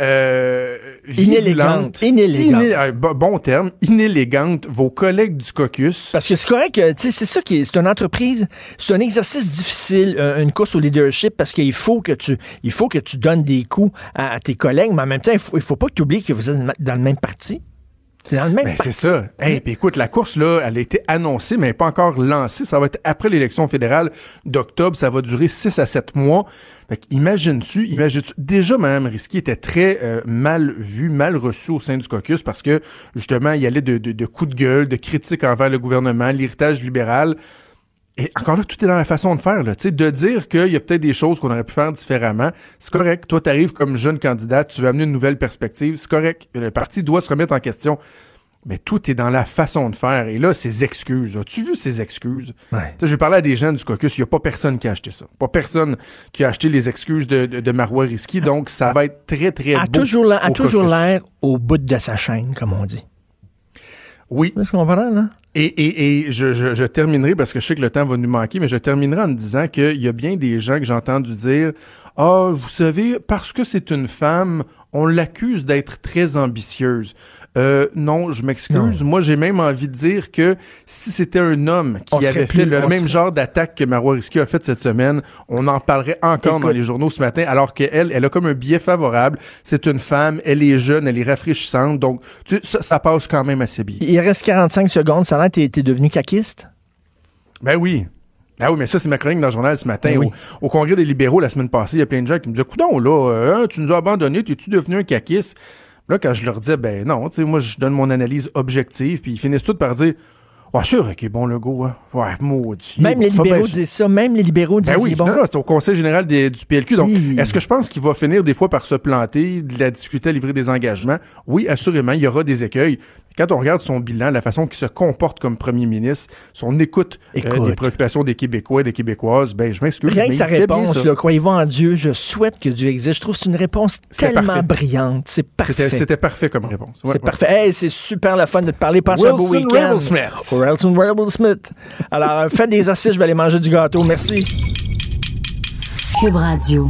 euh, Inélégante. Inélégante. iné- euh, bon- terme, inélégante, vos collègues du caucus. Parce que c'est correct, que, tu sais, c'est ça qui est, c'est une entreprise, c'est un exercice difficile, euh, une course au leadership, parce qu'il faut que tu, il faut que tu donnes des coups à, à tes collègues, mais en même temps, il faut, il faut pas que tu oublies que vous êtes dans le même parti. Ben, c'est ça. Hey, puis écoute, la course, là, elle a été annoncée, mais elle pas encore lancée. Ça va être après l'élection fédérale d'octobre. Ça va durer 6 à 7 mois. Fait imagines-tu, imagines-tu? Déjà, Mme Risky était très euh, mal vue, mal reçue au sein du caucus parce que, justement, il y allait de, de, de coups de gueule, de critiques envers le gouvernement, l'héritage libéral. Et encore là, tout est dans la façon de faire. Là. Tu sais, de dire qu'il y a peut-être des choses qu'on aurait pu faire différemment, c'est correct. Toi, tu arrives comme jeune candidat, tu veux amener une nouvelle perspective, c'est correct. Le parti doit se remettre en question. Mais tout est dans la façon de faire. Et là, ces excuses. As-tu vu ces excuses? Ouais. J'ai parlé à des gens du caucus, il n'y a pas personne qui a acheté ça. Pas personne qui a acheté les excuses de, de, de Marois Risky. Donc, ça va être très, très A beau toujours toujours l'air au bout de sa chaîne, comme on dit. Oui. Tu comprends, là? Et, et, et je, je, je terminerai, parce que je sais que le temps va nous manquer, mais je terminerai en disant qu'il y a bien des gens que j'ai entendu dire Ah, vous savez, parce que c'est une femme, on l'accuse d'être très ambitieuse. Euh, non, je m'excuse. Moi, j'ai même envie de dire que si c'était un homme qui avait plus- fait le même serait- genre d'attaque que Marois Risky a fait cette semaine, on en parlerait encore dans les journaux ce matin, alors qu'elle, elle a comme un biais favorable. C'est une femme, elle est jeune, elle est rafraîchissante, donc tu ça, ça passe quand même assez bien. Il reste 45 secondes. Ça a l'air que t'es, t'es devenu caquiste? Ben oui. Ah oui, mais ça, c'est ma chronique dans le journal ce matin. Ben oui. au, au congrès des libéraux la semaine passée, il y a plein de gens qui me disaient Coudon, là, euh, hein, tu nous as abandonnés, t'es-tu devenu un caquiste? Là, quand je leur disais, ben non, tu sais, moi, je donne mon analyse objective, puis ils finissent tous par dire Ouais, sûr, ok, bon, le go, hein. Ouais, maudit. Même les libéraux disent ça. Même les libéraux disent Ben oui, bon. non, non, c'est au Conseil général des- du PLQ. Donc, est-ce que je pense qu'il va finir des fois par se planter, de la difficulté à livrer des engagements? Oui, assurément, il y aura des écueils. Quand on regarde son bilan, la façon qu'il se comporte comme premier ministre, son écoute, euh, des préoccupations des Québécois et des Québécoises, ben, je m'excuse. Rien mais que sa réponse, croyez-vous en Dieu, je souhaite que Dieu existe. Je trouve que c'est une réponse tellement parfait. brillante. C'est parfait. C'était, parfait comme réponse. Ouais, C'est ouais. parfait. Hey, c'est super le fun de te parler. Passe un beau Wilson week-end. Rebel-Smith. Wilson Rebel Smith. Alors, faites des exercices, je vais aller manger du gâteau. Merci. Cube Radio.